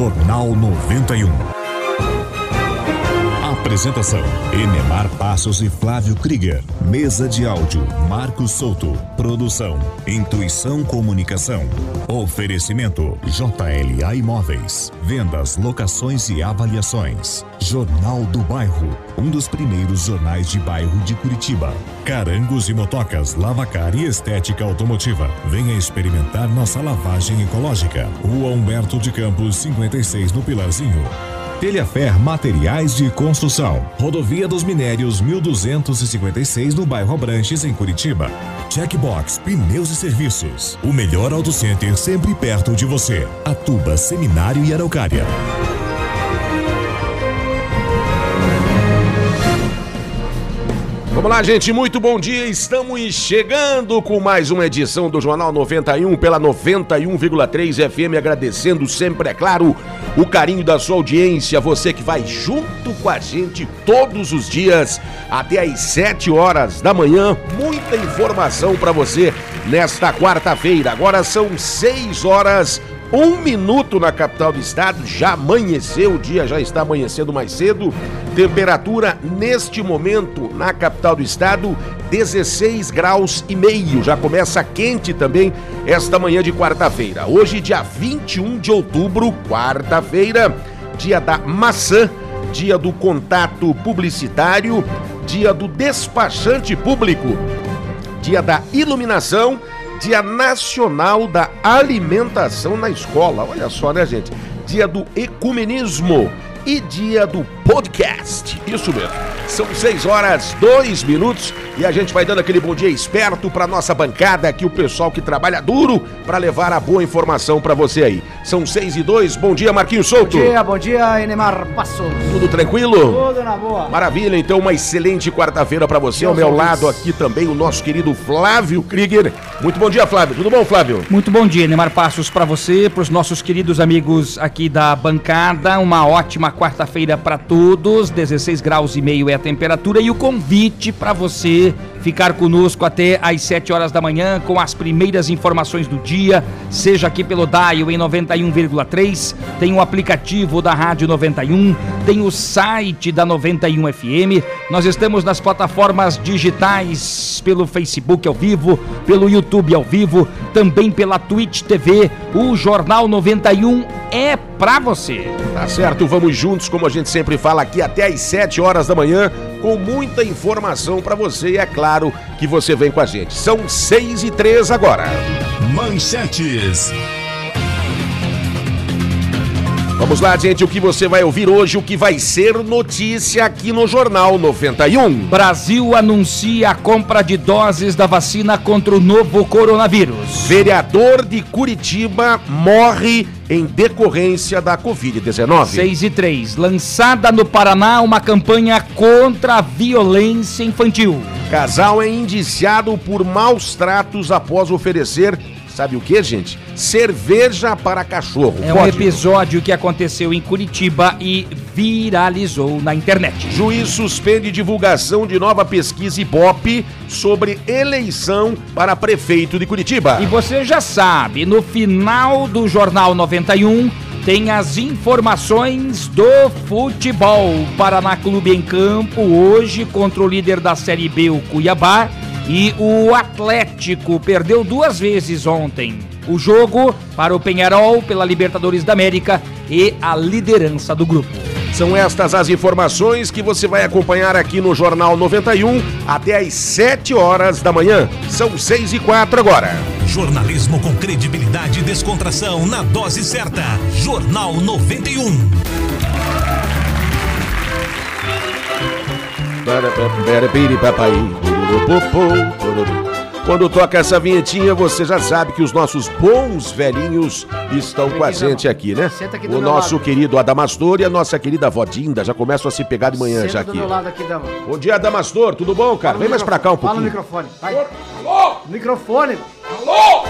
Jornal 91. Apresentação: Enemar Passos e Flávio Krieger. Mesa de áudio: Marcos Souto. Produção: Intuição Comunicação. Oferecimento: JLA Imóveis. Vendas, locações e avaliações. Jornal do Bairro. Um dos primeiros jornais de bairro de Curitiba. Carangos e motocas, lavacar e estética automotiva. Venha experimentar nossa lavagem ecológica. Rua Humberto de Campos, 56 no Pilarzinho. Telhafer Materiais de Construção. Rodovia dos Minérios 1256 no bairro Abranches, em Curitiba. Checkbox Pneus e Serviços. O melhor auto center sempre perto de você. Atuba Seminário e Araucária. Vamos lá, gente, muito bom dia. Estamos chegando com mais uma edição do Jornal 91 pela 91,3 FM. Agradecendo sempre, é claro, o carinho da sua audiência. Você que vai junto com a gente todos os dias até às 7 horas da manhã. Muita informação para você nesta quarta-feira. Agora são 6 horas um minuto na capital do estado, já amanheceu, o dia já está amanhecendo mais cedo. Temperatura neste momento na capital do estado, 16 graus e meio. Já começa quente também esta manhã de quarta-feira. Hoje, dia 21 de outubro, quarta-feira, dia da maçã, dia do contato publicitário, dia do despachante público, dia da iluminação Dia Nacional da Alimentação na Escola. Olha só, né, gente? Dia do Ecumenismo e dia do podcast. Isso mesmo. São 6 horas, 2 minutos e a gente vai dando aquele bom dia esperto para nossa bancada aqui, o pessoal que trabalha duro para levar a boa informação para você aí. São 6 e 2. Bom dia, Marquinhos Souto. Bom dia, bom dia, Enemar Passos. Tudo tranquilo? Tudo na boa. Maravilha, então uma excelente quarta-feira para você. Ao meu lado aqui também o nosso querido Flávio Krieger. Muito bom dia, Flávio. Tudo bom, Flávio? Muito bom dia, Neymar Passos, para você, para os nossos queridos amigos aqui da bancada. Uma ótima quarta-feira para todos. 16 graus e meio é a temperatura e o convite para você ficar conosco até às 7 horas da manhã com as primeiras informações do dia, seja aqui pelo Dial em 91,3, tem o aplicativo da Rádio 91, tem o site da 91 FM. Nós estamos nas plataformas digitais pelo Facebook ao vivo, pelo YouTube ao vivo, também pela Twitch TV. O Jornal 91 é pra você. Tá certo, vamos juntos, como a gente sempre fala aqui, até às 7 horas da manhã, com muita informação para você e é claro que você vem com a gente. São 6 e 3 agora. Manchetes. Vamos lá, gente, o que você vai ouvir hoje, o que vai ser notícia aqui no Jornal 91. Brasil anuncia a compra de doses da vacina contra o novo coronavírus. Vereador de Curitiba morre em decorrência da Covid-19. 6 e 3. Lançada no Paraná uma campanha contra a violência infantil. Casal é indiciado por maus tratos após oferecer Sabe o que, gente? Cerveja para cachorro. É um Pode. episódio que aconteceu em Curitiba e viralizou na internet. Juiz suspende divulgação de nova pesquisa Ibope sobre eleição para prefeito de Curitiba. E você já sabe, no final do Jornal 91 tem as informações do futebol. Paraná Clube em campo hoje contra o líder da Série B, o Cuiabá. E o Atlético perdeu duas vezes ontem o jogo para o Penharol pela Libertadores da América e a liderança do grupo. São estas as informações que você vai acompanhar aqui no Jornal 91 até às 7 horas da manhã. São 6 e 4 agora. Jornalismo com credibilidade e descontração na dose certa. Jornal 91. Quando toca essa vinhetinha, você já sabe que os nossos bons velhinhos estão com a gente aqui, né? Senta aqui do O meu nosso lado. querido Adamastor e a nossa querida avó Dinda já começam a se pegar de manhã Senta já do aqui. meu lado aqui. Bom dia, Adamastor, tudo bom, cara? Vem mais pra cá um Fala no pouquinho. microfone. Vai. Alô? Microfone. Alô?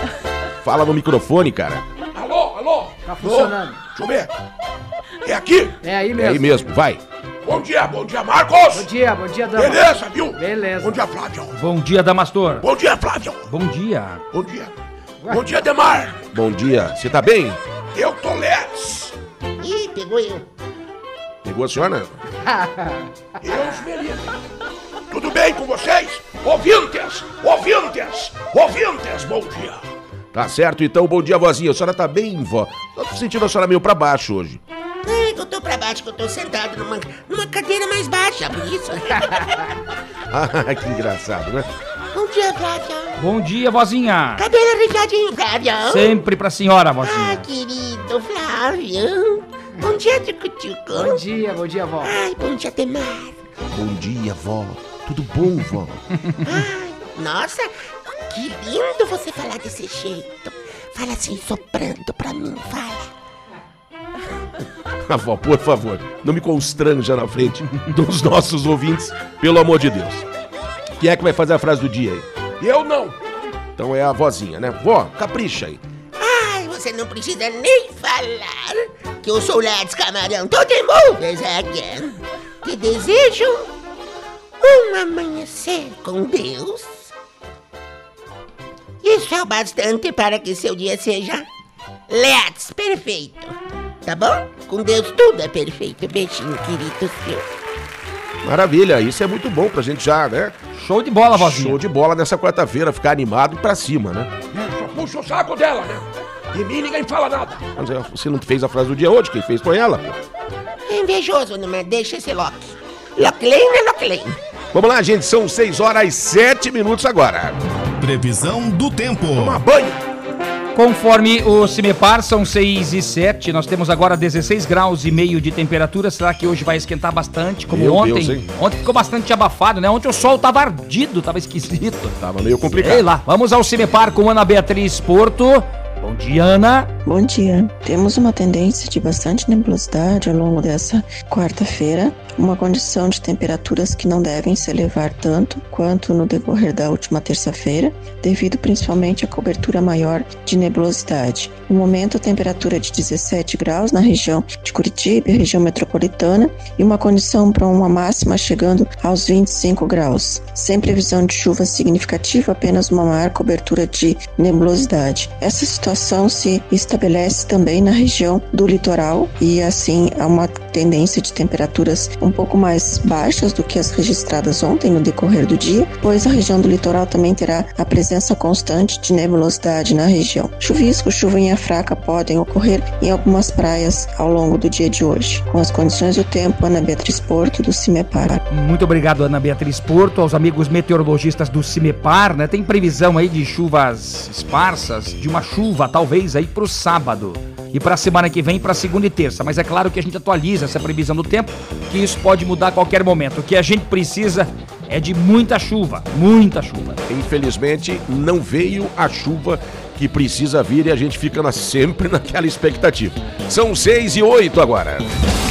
Fala no microfone, cara. Alô? Alô? Tá funcionando. Deixa eu ver. É aqui? É aí É mesmo. aí mesmo, vai. Bom dia, bom dia, Marcos! Bom dia, bom dia, Dama. Beleza, viu? Beleza. Bom dia, Flávio. Bom dia, Damastor. Bom dia, Flávio. Bom dia. Bom dia. Bom dia, Demar. Bom dia, você tá bem? Eu tô Let's. pegou eu. Pegou a senhora? Deus me livre. Tudo bem com vocês? Ouvintes, ouvintes, ouvintes, bom dia. Tá certo, então, bom dia, vozinha. A senhora tá bem, vó? Tô sentindo a senhora meio pra baixo hoje. Que eu tô pra baixo, que eu tô sentado numa, numa cadeira mais baixa, por isso. Ah, que engraçado, né? Bom dia, Flávio. Bom dia, vozinha. Cabelo arrepiadinho, Flávio. Sempre pra senhora, Ah, vozinha. querido Flávio. Bom dia, Tico-Tico. Bom dia, bom dia, vó. Ai, bom dia, Temar. Bom dia, vó. Tudo bom, vó? Ai, nossa, que lindo você falar desse jeito. Fala assim, soprando pra mim, fala. Ah, vó, por favor, não me constranja na frente dos nossos ouvintes, pelo amor de Deus. Quem é que vai fazer a frase do dia aí? Eu não. Então é a vozinha, né? Vó, capricha aí. Ai, você não precisa nem falar que eu sou Lads Camarão todo movies again. Que desejo um amanhecer com Deus. Isso é o bastante para que seu dia seja Let's perfeito. Tá bom? Com Deus tudo é perfeito. Beijinho, querido seu. Maravilha, isso é muito bom pra gente já, né? Show de bola, vozinha. Show de bola nessa quarta-feira, ficar animado e pra cima, né? Só puxa o saco dela, né? De mim ninguém fala nada. Mas é, você não fez a frase do dia hoje, quem fez foi ela, pô. É invejoso, não me deixa esse Loki. Locklane é Locklane. Vamos lá, gente, são 6 horas e 7 minutos agora. Previsão do tempo. Toma banho. Conforme o Cimepar, são 6 e 7. Nós temos agora 16 graus e meio de temperatura. Será que hoje vai esquentar bastante, como Meu ontem? Deus, hein? ontem ficou bastante abafado, né? Ontem o sol tava ardido, tava esquisito. Tava meio complicado. Sei lá. Vamos ao Cimepar com Ana Beatriz Porto. Bom dia, Ana. Bom dia. Temos uma tendência de bastante nebulosidade ao longo dessa quarta-feira, uma condição de temperaturas que não devem se elevar tanto quanto no decorrer da última terça-feira, devido principalmente à cobertura maior de nebulosidade. No momento, a temperatura de 17 graus na região de Curitiba, região metropolitana, e uma condição para uma máxima chegando aos 25 graus. Sem previsão de chuva significativa, apenas uma maior cobertura de nebulosidade. Essa situação se estabelece também na região do litoral e assim há uma tendência de temperaturas um pouco mais baixas do que as registradas ontem no decorrer do dia, pois a região do litoral também terá a presença constante de nebulosidade na região. Chuvisco, chuvinha fraca podem ocorrer em algumas praias ao longo do dia de hoje. Com as condições do tempo, Ana Beatriz Porto, do Cimepar. Muito obrigado, Ana Beatriz Porto, aos amigos meteorologistas do Cimepar, né? Tem previsão aí de chuvas esparsas, de uma chuva talvez aí pro sábado e pra semana que vem, pra segunda e terça. Mas é claro que a gente atualiza essa previsão do tempo, que isso pode mudar a qualquer momento. O que a gente precisa é de muita chuva, muita chuva. Infelizmente, não veio a chuva que precisa vir e a gente fica na- sempre naquela expectativa. São 6 e 8 agora.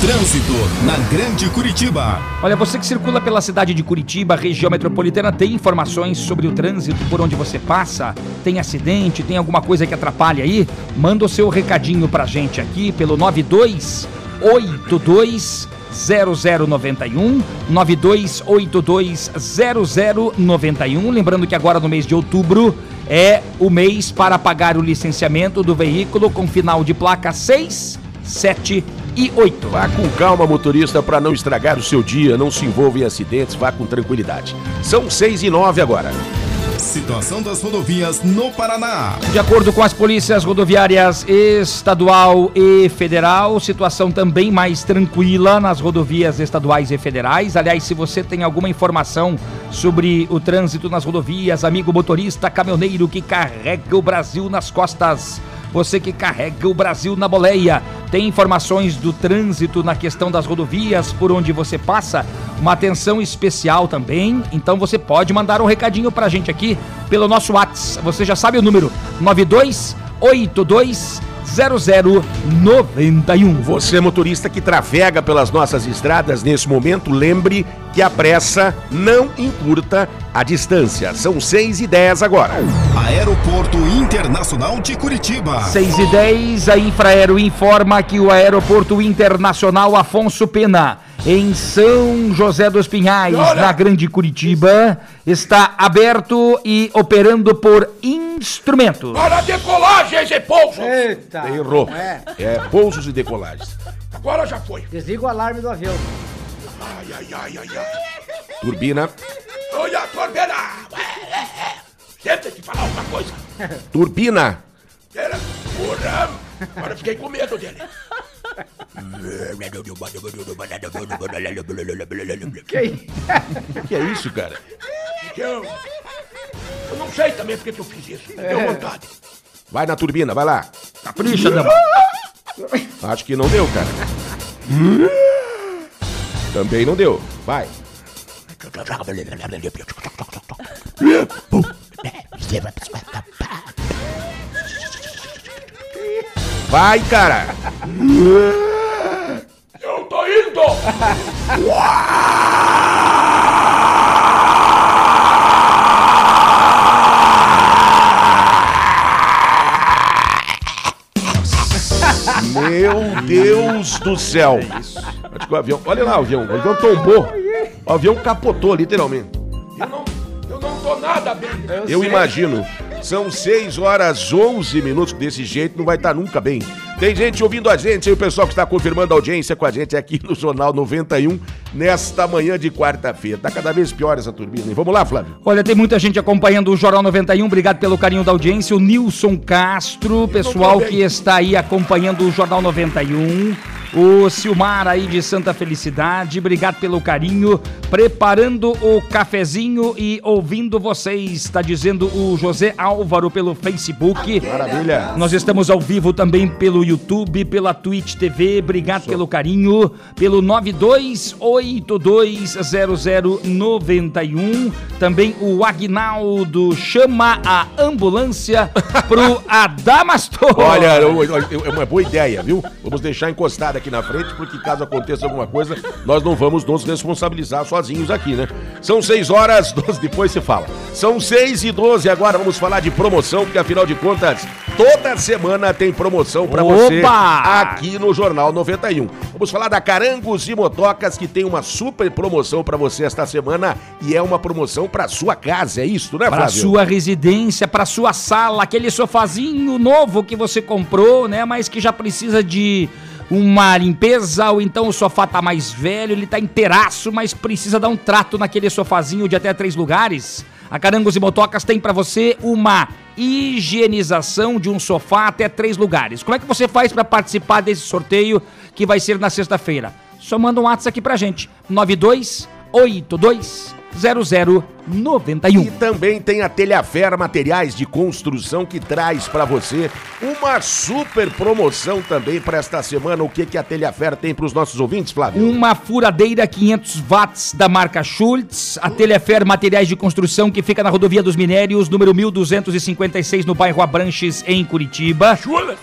Trânsito na Grande Curitiba. Olha, você que circula pela cidade de Curitiba, região metropolitana, tem informações sobre o trânsito por onde você passa? Tem acidente? Tem alguma coisa que atrapalha aí? Manda o seu recadinho pra gente aqui pelo 9282 0091 9282 0091. Lembrando que agora no mês de outubro é o mês para pagar o licenciamento do veículo com final de placa 6, 7 e 8. Vá com calma, motorista, para não estragar o seu dia, não se envolva em acidentes, vá com tranquilidade. São 6 e 9 agora. Situação das rodovias no Paraná. De acordo com as polícias rodoviárias estadual e federal, situação também mais tranquila nas rodovias estaduais e federais. Aliás, se você tem alguma informação sobre o trânsito nas rodovias, amigo motorista, caminhoneiro que carrega o Brasil nas costas, você que carrega o Brasil na boleia, tem informações do trânsito na questão das rodovias por onde você passa? Uma atenção especial também. Então você pode mandar um recadinho pra gente aqui pelo nosso WhatsApp. Você já sabe o número 9282 0091. Você, motorista que trafega pelas nossas estradas nesse momento, lembre que a pressa não encurta a distância. São 6 e 10 agora. Aeroporto Internacional de Curitiba. 6 e 10, a Infraero informa que o Aeroporto Internacional Afonso Pena, em São José dos Pinhais, Olha! na Grande Curitiba, está aberto e operando por instrumentos. Para decolagens e pousos. Eita. Errou. É. pousos e decolagens. Agora já foi. Desliga o alarme do avião. Ai, ai, ai, ai, ai. Turbina. Olha, Corbena! Tenta te falar uma coisa. Turbina. Era porra. Agora eu fiquei com medo dele. O que é isso, cara? Que Eu, eu não sei também porque que eu fiz isso. Me deu vontade. Vai na turbina, vai lá. Capricha, dama. Acho que não deu, cara. Também não deu. Vai. Vai, cara. Eu tô indo! Meu Deus do céu. Acho que o avião. Olha lá o avião. O avião tombou. O avião capotou, literalmente. Eu não, eu não tô nada bem. Eu imagino. São 6 horas 11 minutos. Desse jeito não vai estar nunca bem. Tem gente ouvindo a gente, aí o pessoal que está confirmando a audiência com a gente aqui no Jornal 91, nesta manhã de quarta-feira. Tá cada vez pior essa turbina. hein? Vamos lá, Flávio. Olha, tem muita gente acompanhando o Jornal 91. Obrigado pelo carinho da audiência. O Nilson Castro, pessoal que está aí acompanhando o Jornal 91. O Silmar aí de Santa Felicidade, obrigado pelo carinho. Preparando o cafezinho e ouvindo vocês, está dizendo o José Álvaro pelo Facebook. Maravilha. Nós estamos ao vivo também pelo YouTube, pela Twitch TV. Obrigado pelo carinho. Pelo 92820091. Também o Agnaldo chama a ambulância pro Adamastor. Olha, é uma boa ideia, viu? Vamos deixar encostado aqui na frente, porque caso aconteça alguma coisa, nós não vamos nos responsabilizar sozinhos aqui, né? São 6 horas, 12, depois se fala. São 6 e 12, agora vamos falar de promoção, porque afinal de contas, toda semana tem promoção pra você aqui no Jornal 91. Vamos falar da Carangos e Motocas, que tem uma super promoção pra você esta semana, e é uma promoção pra sua casa, é isso, né, Para Flávio? sua residência, para sua sala, aquele sofazinho novo que você comprou, né? Mas que já precisa de uma limpeza, ou então o sofá tá mais velho, ele tá inteiraço, mas precisa dar um trato naquele sofazinho de até três lugares. A Carangos e Motocas tem para você uma higienização de um sofá até três lugares. Como é que você faz para participar desse sorteio que vai ser na sexta-feira? Só manda um WhatsApp aqui pra gente. 9282 0091. E também tem a Telhafer Materiais de Construção que traz pra você uma super promoção também pra esta semana. O que que a Telhafer tem pros nossos ouvintes, Flávio? Uma furadeira 500 watts da marca Schultz, a Telefer Materiais de Construção que fica na Rodovia dos Minérios, número 1256 no bairro Abranches, em Curitiba.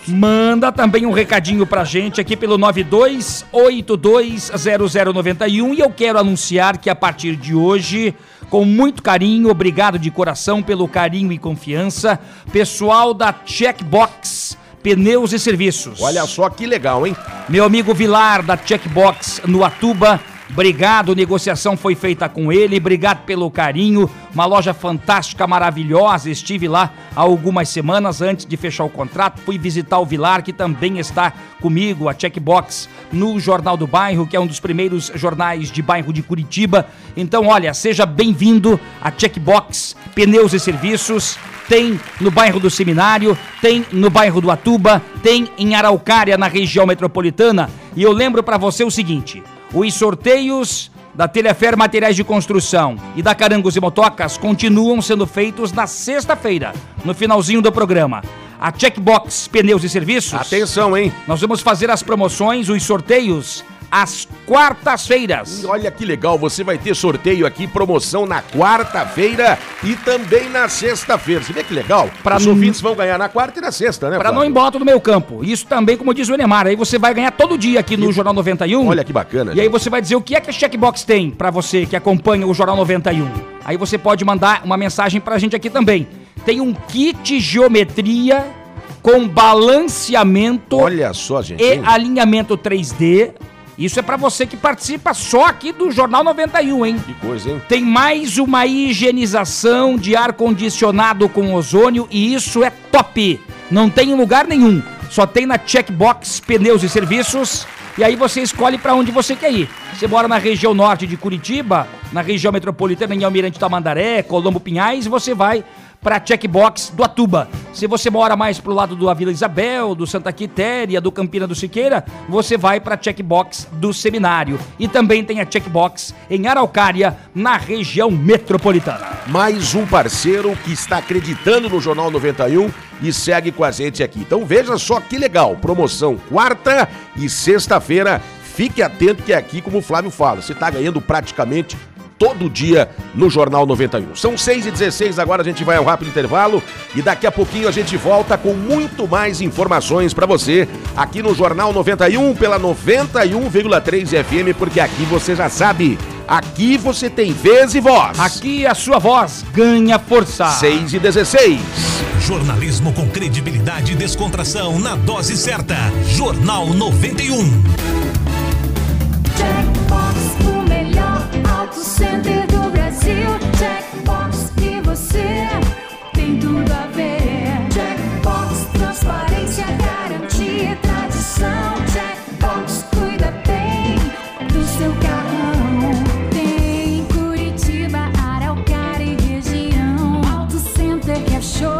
Manda também um recadinho pra gente aqui pelo 92820091 e eu quero anunciar que a partir de hoje, com muito carinho, obrigado de coração pelo carinho e confiança, pessoal da Checkbox Pneus e Serviços. Olha só que legal, hein? Meu amigo Vilar da Checkbox no Atuba, obrigado, negociação foi feita com ele, obrigado pelo carinho, uma loja fantástica, maravilhosa, estive lá há algumas semanas antes de fechar o contrato, fui visitar o Vilar que também está comigo, a Checkbox, no Jornal do Bairro, que é um dos primeiros jornais de bairro de Curitiba. Então, olha, seja bem-vindo a Checkbox Pneus e Serviços, tem no bairro do Seminário, tem no bairro do Atuba, tem em Araucária, na região metropolitana. E eu lembro pra você o seguinte: os sorteios da Telefer Materiais de Construção e da Carangos e Motocas continuam sendo feitos na sexta-feira, no finalzinho do programa. A Checkbox Pneus e Serviços. Atenção, hein? Nós vamos fazer as promoções, os sorteios, às quartas-feiras. E olha que legal, você vai ter sorteio aqui, promoção na quarta-feira e também na sexta-feira. Você vê que legal? Pra Os não- ouvintes vão ganhar na quarta e na sexta, né, Pra não ir embora no meu campo. Isso também, como diz o Enemar, aí você vai ganhar todo dia aqui no Jornal 91. Olha que bacana. E aí você vai dizer o que é que a Checkbox tem pra você que acompanha o Jornal 91. Aí você pode mandar uma mensagem pra gente aqui também. Tem um kit geometria com balanceamento Olha só, gente. e hein? alinhamento 3D. Isso é pra você que participa só aqui do Jornal 91, hein? Que coisa, hein? Tem mais uma higienização de ar condicionado com ozônio e isso é top. Não tem em lugar nenhum. Só tem na Checkbox Pneus e Serviços. E aí você escolhe para onde você quer ir. Você mora na região norte de Curitiba, na região metropolitana em Almirante Tamandaré, Colombo Pinhais, você vai para checkbox do Atuba. Se você mora mais pro lado do Vila Isabel, do Santa Quitéria, do Campina do Siqueira, você vai para checkbox do Seminário. E também tem a checkbox em Araucária, na região metropolitana. Mais um parceiro que está acreditando no Jornal 91 e segue com a gente aqui. Então veja só que legal, promoção quarta e sexta-feira. Fique atento que é aqui, como o Flávio fala, você está ganhando praticamente todo dia no Jornal 91. São 6 e 16 agora a gente vai ao rápido intervalo e daqui a pouquinho a gente volta com muito mais informações para você aqui no Jornal 91 pela 91,3 FM, porque aqui você já sabe, aqui você tem vez e voz. Aqui a sua voz ganha força. 6 e 16. Jornalismo com credibilidade e descontração na dose certa. Jornal 91. Auto center do Brasil. Jackbox e você tem tudo a ver. Jackbox, transparência, garantia, tradição. Jackbox cuida bem do seu carrão. Tem Curitiba, Araucária e região. Auto center que é show.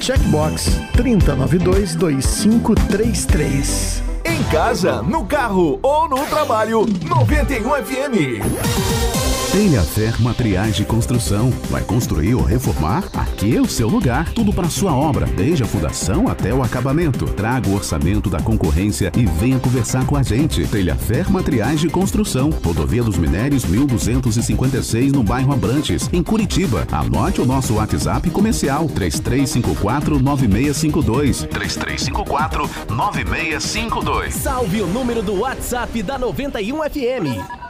Checkbox 3092 2533. Em casa, no carro ou no trabalho, 91 FM. Telhafer Materiais de Construção. Vai construir ou reformar? Aqui é o seu lugar. Tudo para sua obra, desde a fundação até o acabamento. Traga o orçamento da concorrência e venha conversar com a gente. Telhafer Materiais de Construção. Rodovia dos Minérios 1256 no bairro Abrantes, em Curitiba. Anote o nosso WhatsApp comercial 3354 9652. 3354 9652. Salve o número do WhatsApp da 91 FM.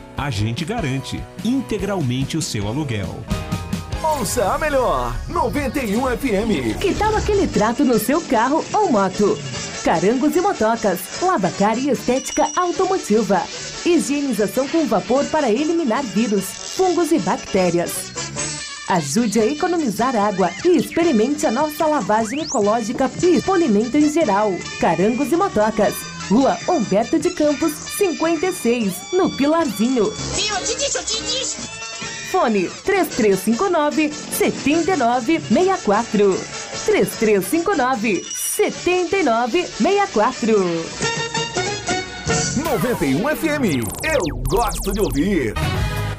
A gente garante integralmente o seu aluguel. Ouça a melhor, 91 FM. Que tal aquele trato no seu carro ou moto? Carangos e motocas, lavacar e estética automotiva. Higienização com vapor para eliminar vírus, fungos e bactérias. Ajude a economizar água e experimente a nossa lavagem ecológica e polimento em geral. Carangos e motocas. Rua Humberto de Campos, 56, no Pilarzinho. Viu? Eu te disse, eu te disse. Fone 3359 7964. 3359 7964. 91 FM. Eu gosto de ouvir.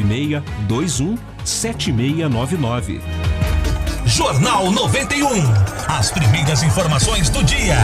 996 21 7699. Jornal 91. As primeiras informações do dia.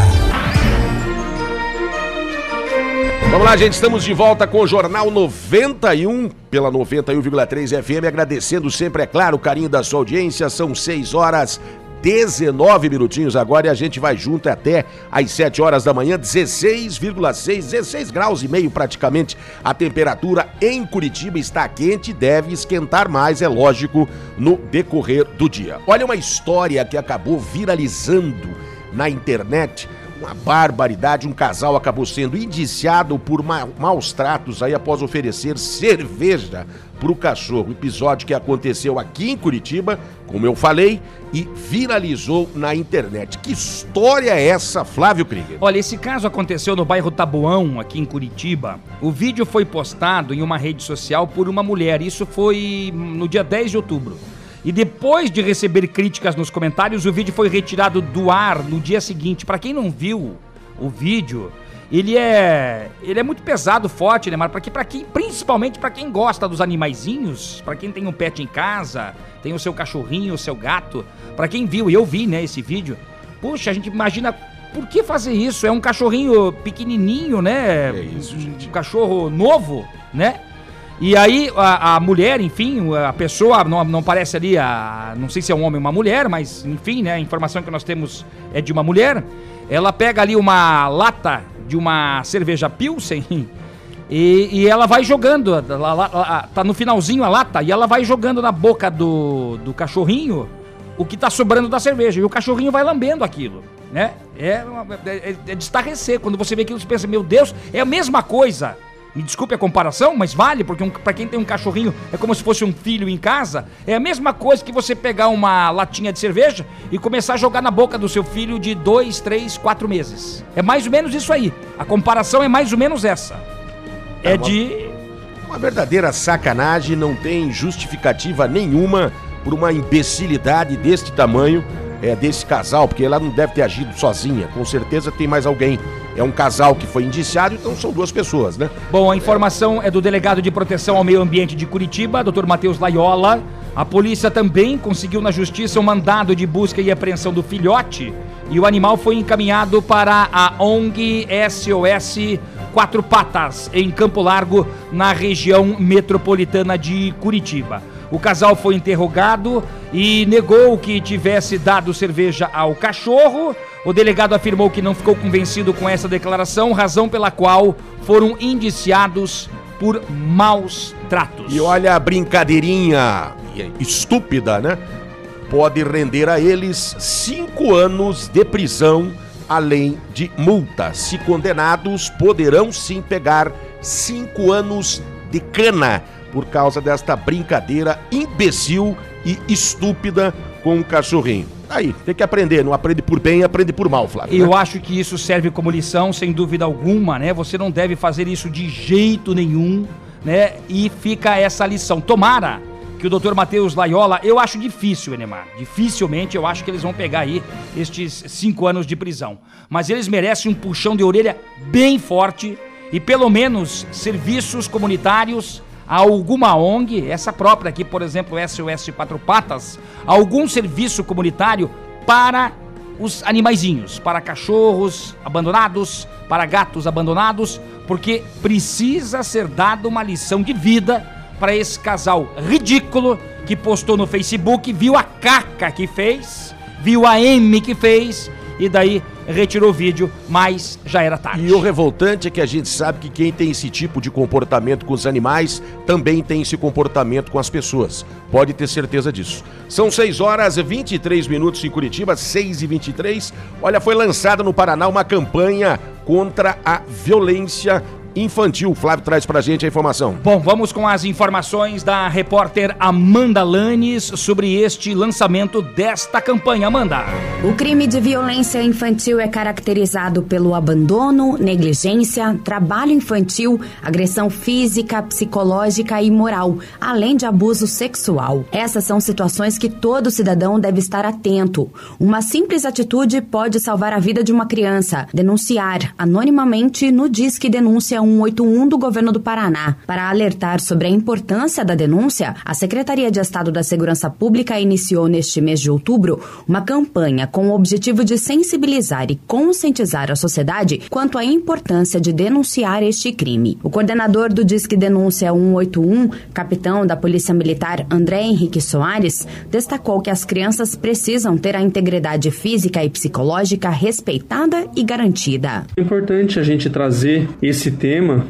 Vamos lá, gente, estamos de volta com o Jornal 91, pela 91,3 FM, agradecendo sempre, é claro, o carinho da sua audiência. São 6 horas 19 minutinhos agora e a gente vai junto até às 7 horas da manhã, 16,6, 16 graus e meio praticamente. A temperatura em Curitiba está quente e deve esquentar mais, é lógico, no decorrer do dia. Olha uma história que acabou viralizando na internet. Uma barbaridade, um casal acabou sendo indiciado por ma maus tratos aí após oferecer cerveja para o cachorro. Episódio que aconteceu aqui em Curitiba, como eu falei, e viralizou na internet. Que história é essa, Flávio Krieger? Olha, esse caso aconteceu no bairro Taboão, aqui em Curitiba. O vídeo foi postado em uma rede social por uma mulher. Isso foi no dia 10 de outubro. E depois de receber críticas nos comentários, o vídeo foi retirado do ar no dia seguinte. Para quem não viu o vídeo, ele é ele é muito pesado, forte, né, mas para que para quem, principalmente para quem gosta dos animaizinhos, para quem tem um pet em casa, tem o seu cachorrinho, o seu gato, para quem viu, e eu vi, né, esse vídeo. Puxa, a gente imagina por que fazer isso? É um cachorrinho pequenininho, né? É isso, gente. Um cachorro novo, né? E aí a, a mulher, enfim, a pessoa não, não parece ali, a, não sei se é um homem ou uma mulher, mas enfim, né? A informação que nós temos é de uma mulher. Ela pega ali uma lata de uma cerveja Pilsen e, e ela vai jogando, tá no finalzinho a lata, e ela vai jogando na boca do, do cachorrinho o que tá sobrando da cerveja. E o cachorrinho vai lambendo aquilo, né? É, é, é de estarrecer. Quando você vê aquilo, você pensa, meu Deus, é a mesma coisa. Me desculpe a comparação, mas vale, porque um, para quem tem um cachorrinho é como se fosse um filho em casa. É a mesma coisa que você pegar uma latinha de cerveja e começar a jogar na boca do seu filho de dois, três, quatro meses. É mais ou menos isso aí. A comparação é mais ou menos essa. É, uma- de. Uma verdadeira sacanagem, não tem justificativa nenhuma por uma imbecilidade deste tamanho, é, desse casal, porque ela não deve ter agido sozinha, com certeza tem mais alguém. É um casal que foi indiciado, então são duas pessoas, né? Bom, a informação é do delegado de proteção ao meio ambiente de Curitiba, Dr. Matheus Laiola. A polícia também conseguiu na justiça um mandado de busca e apreensão do filhote e o animal foi encaminhado para a ONG SOS Quatro Patas, em Campo Largo, na região metropolitana de Curitiba. O casal foi interrogado e negou que tivesse dado cerveja ao cachorro. O delegado afirmou que não ficou convencido com essa declaração, razão pela qual foram indiciados por maus tratos. E olha a brincadeirinha estúpida, né? Pode render a eles cinco anos de prisão, além de multa. Se condenados, poderão sim pegar cinco anos de cana por causa desta brincadeira imbecil e estúpida com o cachorrinho. Aí, tem que aprender, não aprende por bem, aprende por mal, Flávio. Eu né? acho que isso serve como lição, sem dúvida alguma, né? Você não deve fazer isso de jeito nenhum, né? E fica essa lição. Tomara que o Dr. Matheus Laiola, eu acho difícil, Enemar. Dificilmente eu acho que eles vão pegar aí estes cinco anos de prisão. Mas eles merecem um puxão de orelha bem forte e pelo menos serviços comunitários alguma ONG, essa própria aqui, por exemplo, SOS Quatro Patas, algum serviço comunitário para os animaizinhos, para cachorros abandonados, para gatos abandonados, porque precisa ser dada uma lição de vida para esse casal ridículo que postou no Facebook, viu a caca que fez, viu a M que fez e daí retirou o vídeo, mas já era tarde. E o revoltante é que a gente sabe que quem tem esse tipo de comportamento com os animais também tem esse comportamento com as pessoas. Pode ter certeza disso. São 6 horas e 23 minutos em Curitiba, 6 e 23. Olha, foi lançada no Paraná uma campanha contra a violência infantil. Flávio traz pra gente a informação. Bom, vamos com as informações da repórter Amanda Lanes sobre este lançamento desta campanha. Amanda. O crime de violência infantil é caracterizado pelo abandono, negligência, trabalho infantil, agressão física, psicológica e moral, além de abuso sexual. Essas são situações que todo cidadão deve estar atento. Uma simples atitude pode salvar a vida de uma criança. Denunciar anonimamente no Disque Denúncia 181 do governo do Paraná. Para alertar sobre a importância da denúncia, a Secretaria de Estado da Segurança Pública iniciou neste mês de outubro uma campanha com o objetivo de sensibilizar e conscientizar a sociedade quanto à importância de denunciar este crime. O coordenador do Disque Denúncia 181, capitão da Polícia Militar André Henrique Soares, destacou que as crianças precisam ter a integridade física e psicológica respeitada e garantida. É importante a gente trazer esse tema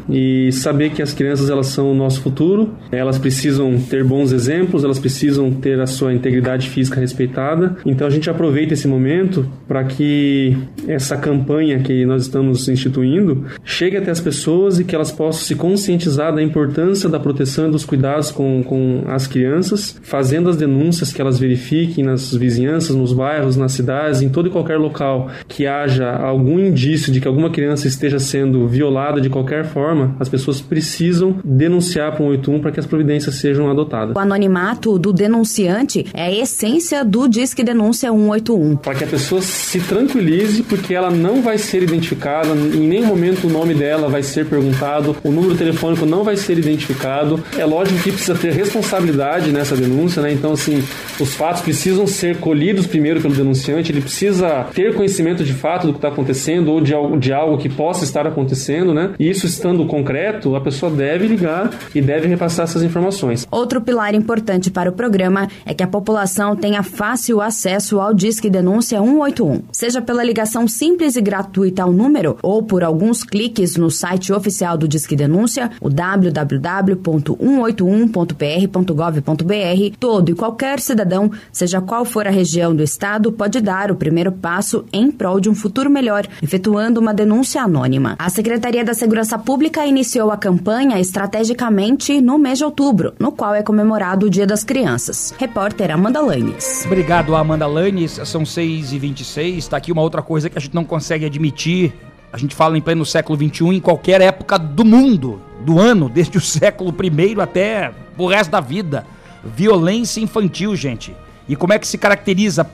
e saber que as crianças elas são o nosso futuro, elas precisam ter bons exemplos, elas precisam ter a sua integridade física respeitada. Então a gente aproveita esse momento para que essa campanha que nós estamos instituindo chegue até as pessoas e que elas possam se conscientizar da importância da proteção e dos cuidados com, com as crianças, fazendo as denúncias que elas verifiquem nas vizinhanças, nos bairros, nas cidades, em todo e qualquer local que haja algum indício de que alguma criança esteja sendo violada de qualquer qualquer forma, as pessoas precisam denunciar para o 181 para que as providências sejam adotadas. O anonimato do denunciante é a essência do Disque Denúncia 181. Para que a pessoa se tranquilize, porque ela não vai ser identificada, em nenhum momento o nome dela vai ser perguntado, o número telefônico não vai ser identificado. É lógico que precisa ter responsabilidade nessa denúncia, né? Então, assim, os fatos precisam ser colhidos primeiro pelo denunciante, ele precisa ter conhecimento de fato do que está acontecendo ou de algo, de algo que possa estar acontecendo, né? E isso estando concreto, a pessoa deve ligar e deve repassar essas informações. Outro pilar importante para o programa é que a população tenha fácil acesso ao Disque Denúncia 181, seja pela ligação simples e gratuita ao número ou por alguns cliques no site oficial do Disque Denúncia, o www.181.pr.gov.br. Todo e qualquer cidadão, seja qual for a região do estado, pode dar o primeiro passo em prol de um futuro melhor, efetuando uma denúncia anônima. A Secretaria da Segurança Pública iniciou a campanha estrategicamente no mês de outubro, no qual é comemorado o Dia das Crianças. Repórter Amanda Lanes. Obrigado, Amanda Lanes. São 6h26. Está aqui uma outra coisa que a gente não consegue admitir. A gente fala em pleno século XXI, em qualquer época do mundo, do ano, desde o século I até o resto da vida. Violência infantil, gente. E como é que se caracteriza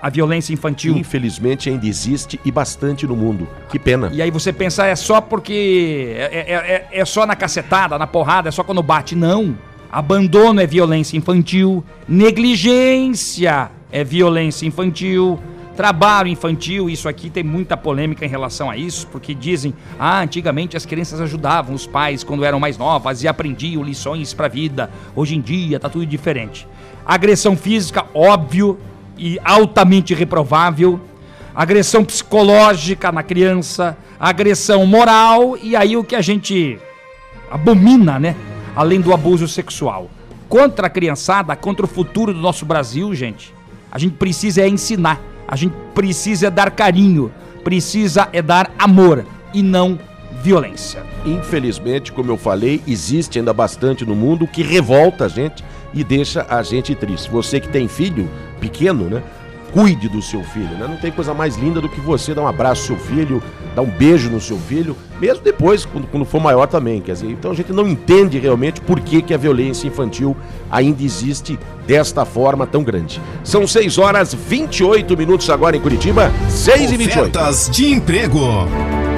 a violência infantil? Infelizmente ainda existe e bastante no mundo. Que pena. E aí você pensa, é só porque. É, é, é, é só na cacetada, na porrada, é só quando bate. Não. Abandono é violência infantil. Negligência é violência infantil. Trabalho infantil, isso aqui tem muita polêmica em relação a isso, porque dizem, ah, antigamente as crianças ajudavam os pais quando eram mais novas e aprendiam lições pra vida. Hoje em dia tá tudo diferente. Agressão física, óbvio e altamente reprovável. Agressão psicológica na criança, agressão moral e aí o que a gente abomina, né? Além do abuso sexual. Contra a criançada, contra o futuro do nosso Brasil, gente, a gente precisa é ensinar. A gente precisa é dar carinho, precisa é dar amor e não violência. Infelizmente, como eu falei, existe ainda bastante no mundo que revolta a gente e deixa a gente triste. Você que tem filho pequeno, né? Cuide do seu filho, né? Não tem coisa mais linda do que você dar um abraço ao seu filho, dar um beijo no seu filho, mesmo depois, quando, quando for maior também. Quer dizer, então a gente não entende realmente por que, que a violência infantil ainda existe desta forma tão grande. São 6 horas 28 minutos agora em Curitiba, 6 e 28. Ofertas de emprego.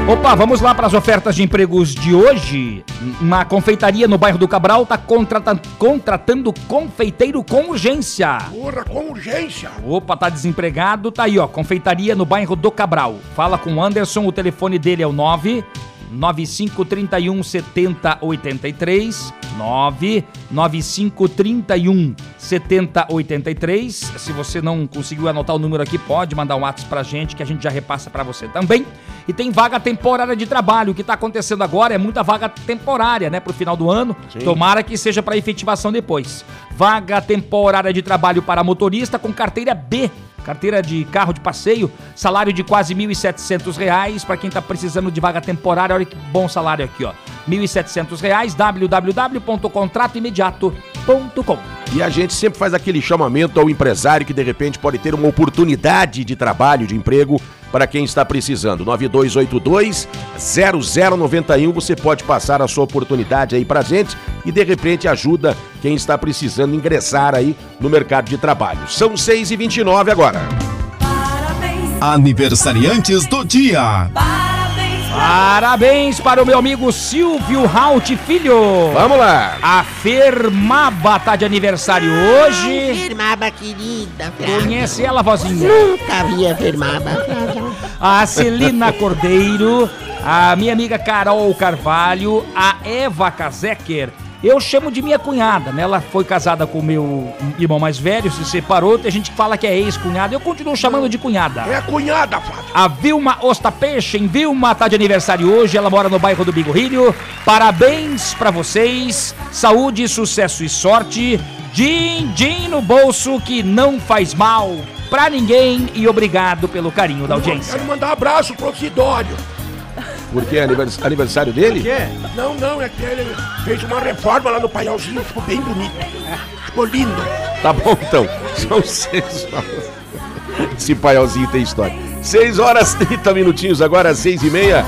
Opa, vamos lá para as ofertas de empregos de hoje. Uma confeitaria no bairro do Cabral está contratando confeiteiro com urgência. Porra, com urgência. Opa, tá desempregado, tá aí, ó. Confeitaria no bairro do Cabral. Fala com o Anderson, o telefone dele é o 9 9531 7083 99531 7083. Se você não conseguiu anotar o número aqui, pode mandar um WhatsApp pra gente que a gente já repassa pra você também. E tem vaga temporária de trabalho. O que tá acontecendo agora é muita vaga temporária, né, pro final do ano. Sim. Tomara que seja para efetivação depois. Vaga temporária de trabalho para motorista com carteira B carteira de carro de passeio, salário de quase 1.700 reais para quem está precisando de vaga temporária. Olha que bom salário aqui, ó. 1.700 reais, www.contratoimediato.com. E a gente sempre faz aquele chamamento ao empresário que de repente pode ter uma oportunidade de trabalho, de emprego para quem está precisando. 9282 0091, você pode passar a sua oportunidade aí pra gente e de repente ajuda quem está precisando ingressar aí no mercado de trabalho. São 6 e 29 agora. Aniversariantes do dia. Parabéns para o meu amigo Silvio Halt Filho. Vamos lá. A Fermaba tá de aniversário hoje. Firmaba, querida. Flávia. Conhece ela, vozinha? Nunca vi a Firmaba. Flávia. A Celina Cordeiro, a minha amiga Carol Carvalho, a Eva Kazeker. Eu chamo de minha cunhada, né? Ela foi casada com o meu irmão mais velho, se separou. Tem gente que fala que é ex-cunhada. Eu continuo chamando de cunhada. É a cunhada, Flávio. A Vilma Ostapeixe, Vilma tá de aniversário hoje, ela mora no bairro do Bigorrilho. Parabéns pra vocês, saúde, sucesso e sorte. Din-din no bolso que não faz mal pra ninguém e obrigado pelo carinho da audiência. Quero mandar um abraço pro Sidório. Porque é anivers- aniversário dele? Não, não, é que ele fez uma reforma lá no paialzinho, ficou bem bonito. Ficou lindo. Tá bom então. São 6 horas. Esse paialzinho tem história. 6 horas 30 minutinhos agora, 6 e meia.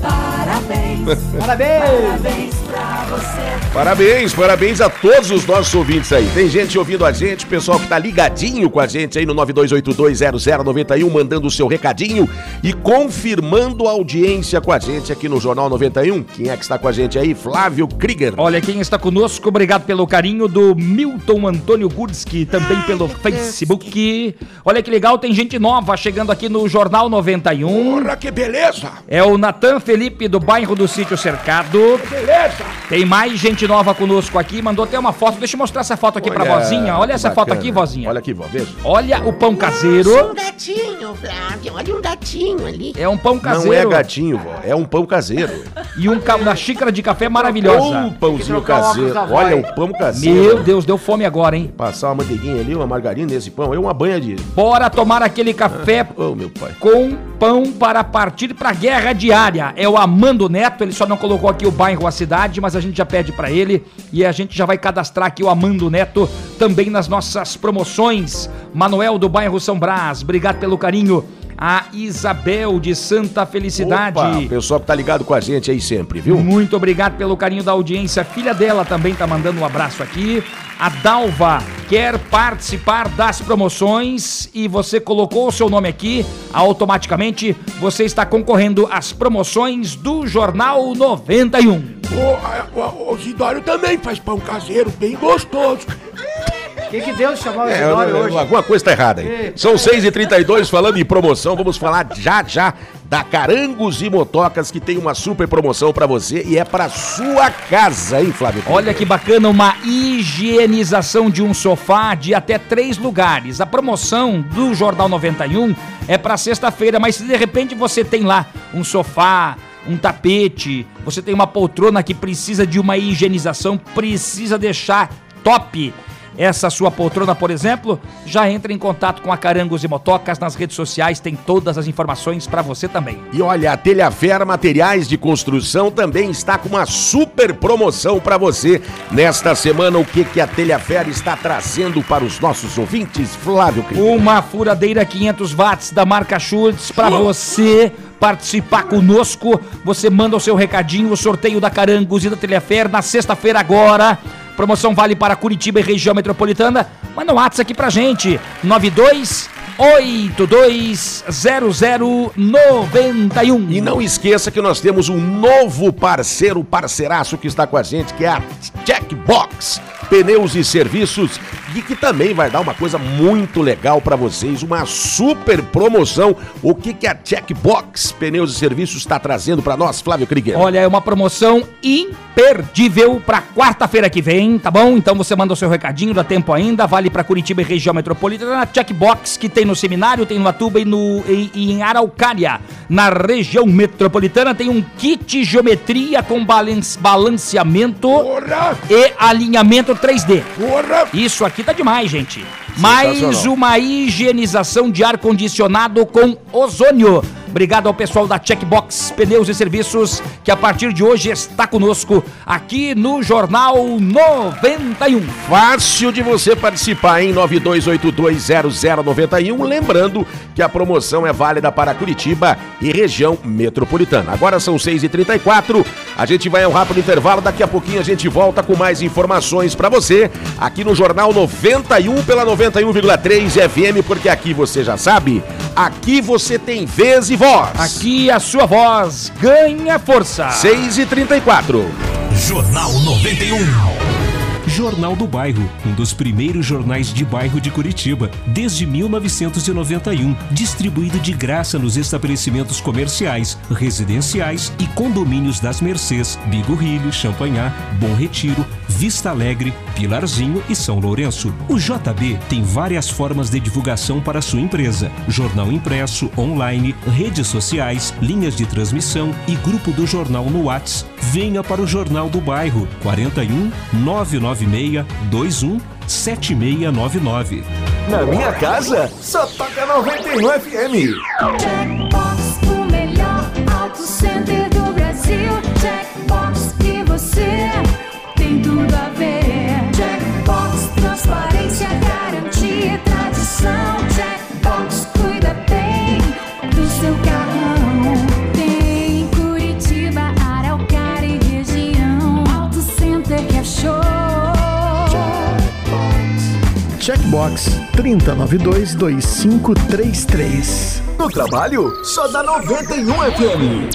Parabéns! Parabéns pra você. Parabéns, parabéns a todos os nossos ouvintes aí. Tem gente ouvindo a gente, pessoal que tá ligadinho com a gente aí no 92820091, mandando o seu recadinho e confirmando a audiência com a gente aqui no Jornal 91. Quem é que está com a gente aí? Flávio Krieger. Olha quem está conosco, obrigado pelo carinho do Milton Antônio Gurski, também pelo Facebook. Olha que legal, tem gente nova chegando aqui no Jornal 91. Porra, que beleza! É o Natan Felipe do bairro do Sítio Cercado. Beleza! Tem mais gente nova conosco aqui, mandou até uma foto. Deixa eu mostrar essa foto aqui pra Olha, vozinha. Olha essa bacana. foto aqui, vozinha. Olha aqui, vó, veja. Olha o pão Nossa, caseiro. um gatinho, Flávio. Olha um gatinho ali. É um pão Não é caseiro. gatinho, vó, é um pão caseiro. E um ca- uma xícara de café maravilhosa. Um pãozinho caseiro. Olha, um pão caseiro. Meu Deus, deu fome agora, hein? Passar uma manteiguinha ali, uma margarina nesse pão, é uma banha de. Bora tomar aquele café Ô, meu pai. com pão para partir para a guerra diária. É o Amando Neto, ele só não colocou aqui o bairro, a cidade, mas a gente já pede para ele e a gente já vai cadastrar aqui o Amando Neto também nas nossas promoções. Manuel do bairro São Brás, obrigado pelo carinho. A Isabel de Santa Felicidade. Opa, o pessoal que tá ligado com a gente aí sempre, viu? Muito obrigado pelo carinho da audiência. A filha dela também tá mandando um abraço aqui. A Dalva quer participar das promoções e você colocou o seu nome aqui, automaticamente você está concorrendo às promoções do Jornal 91. O, a- o, o Zidório também faz pão caseiro, bem gostoso. O que, que Deus chamou o É, eu- eu- hoje? alguma coisa tá errada aí. São 6h32, falando em promoção, vamos falar já já da Carangos e Motocas, que tem uma super promoção pra você e é pra sua casa, hein, Flávio? Olha que bacana, uma higienização de um sofá de até três lugares. A promoção do Jornal 91 é para sexta-feira, mas se de repente você tem lá um sofá, um tapete, você tem uma poltrona que precisa de uma higienização, precisa deixar top essa sua poltrona, por exemplo, já entra em contato com a Carangos e Motocas nas redes sociais, tem todas as informações para você também. E olha, a Telhafer Materiais de Construção também está com uma super promoção para você. Nesta semana, o que, que a Telhafer está trazendo para os nossos ouvintes, Flávio Cris? Uma furadeira 500 watts da marca Schultz para você participar conosco. Você manda o seu recadinho, o sorteio da Carangos e da Telhafer na sexta-feira agora. Promoção vale para Curitiba e região metropolitana. Manda um WhatsApp aqui pra gente. 92 820091. E não esqueça que nós temos um novo parceiro, parceiraço que está com a gente, que é a Checkbox Pneus e Serviços, e que também vai dar uma coisa muito legal para vocês, uma super promoção. O que, que a Checkbox Pneus e Serviços está trazendo para nós, Flávio Krieger? Olha, é uma promoção imperdível para quarta-feira que vem, tá bom? Então você manda o seu recadinho, dá tempo ainda, vale para Curitiba e região metropolitana, Checkbox que tem no Seminário, tem no Atuba e, no, e, e em Araucária. Na região metropolitana tem um kit geometria com balance, balanceamento e alinhamento 3D. Isso aqui tá demais, gente. Mais uma higienização de ar-condicionado com ozônio. Obrigado ao pessoal da Checkbox Pneus e Serviços, que a partir de hoje está conosco aqui no Jornal 91. Fácil de você participar em 92820091. Lembrando que a promoção é válida para Curitiba e região metropolitana. Agora são 6h34. A gente vai ao rápido intervalo. Daqui a pouquinho a gente volta com mais informações para você aqui no Jornal 91 pela 91,3 FM, porque aqui você já sabe, aqui você tem vez e voz. Aqui a sua voz ganha força. 6h34. Jornal 91. Jornal do Bairro, um dos primeiros jornais de bairro de Curitiba, desde 1991, distribuído de graça nos estabelecimentos comerciais, residenciais e condomínios das Mercês, Bigorrilho, Champanhar, Bom Retiro, Vista Alegre, Pilarzinho e São Lourenço. O JB tem várias formas de divulgação para sua empresa: jornal impresso, online, redes sociais, linhas de transmissão e grupo do jornal no Whats. Venha para o Jornal do Bairro 41 996 21 7699. Na minha casa, só toca 91 FM. Checkbox, o melhor auto center do Brasil. Checkbox e você tem tudo a ver. Jackbox, transparência, garantia tradição. Jackbox, cuida bem do seu carrão. Tem Curitiba, Araucária e região. Auto Center que é show. Jackbox. 3092 2533. No trabalho, só dá 91 FM.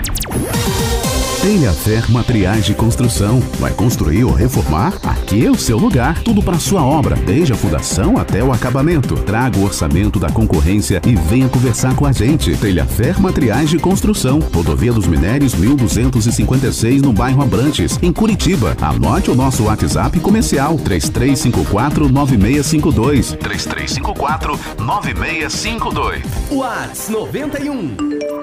Telhafer Materiais de Construção. Vai construir ou reformar? Aqui é o seu lugar. Tudo para sua obra, desde a fundação até o acabamento. Traga o orçamento da concorrência e venha conversar com a gente. Telhafer Materiais de Construção. Rodovia dos Minérios 1256 no bairro Abrantes, em Curitiba. Anote o nosso WhatsApp comercial 3354 9652. 3354 9652. Whats 91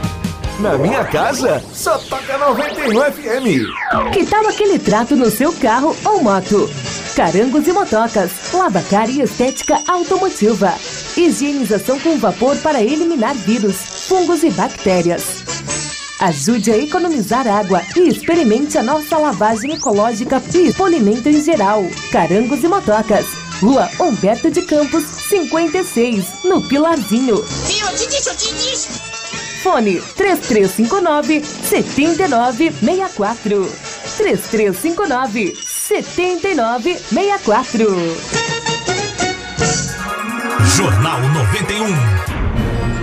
Na minha casa, só toca 91 FM. Que tal aquele trato no seu carro ou moto? Carangos e motocas, lavacar e estética automotiva. Higienização com vapor para eliminar vírus, fungos e bactérias. Ajude a economizar água e experimente a nossa lavagem ecológica e polimento em geral. Carangos e motocas. Rua Humberto de Campos, 56, no Pilarzinho. Viu? Eu te disse, eu te disse. Fone 3359 7964. 3359 7964. Jornal 91.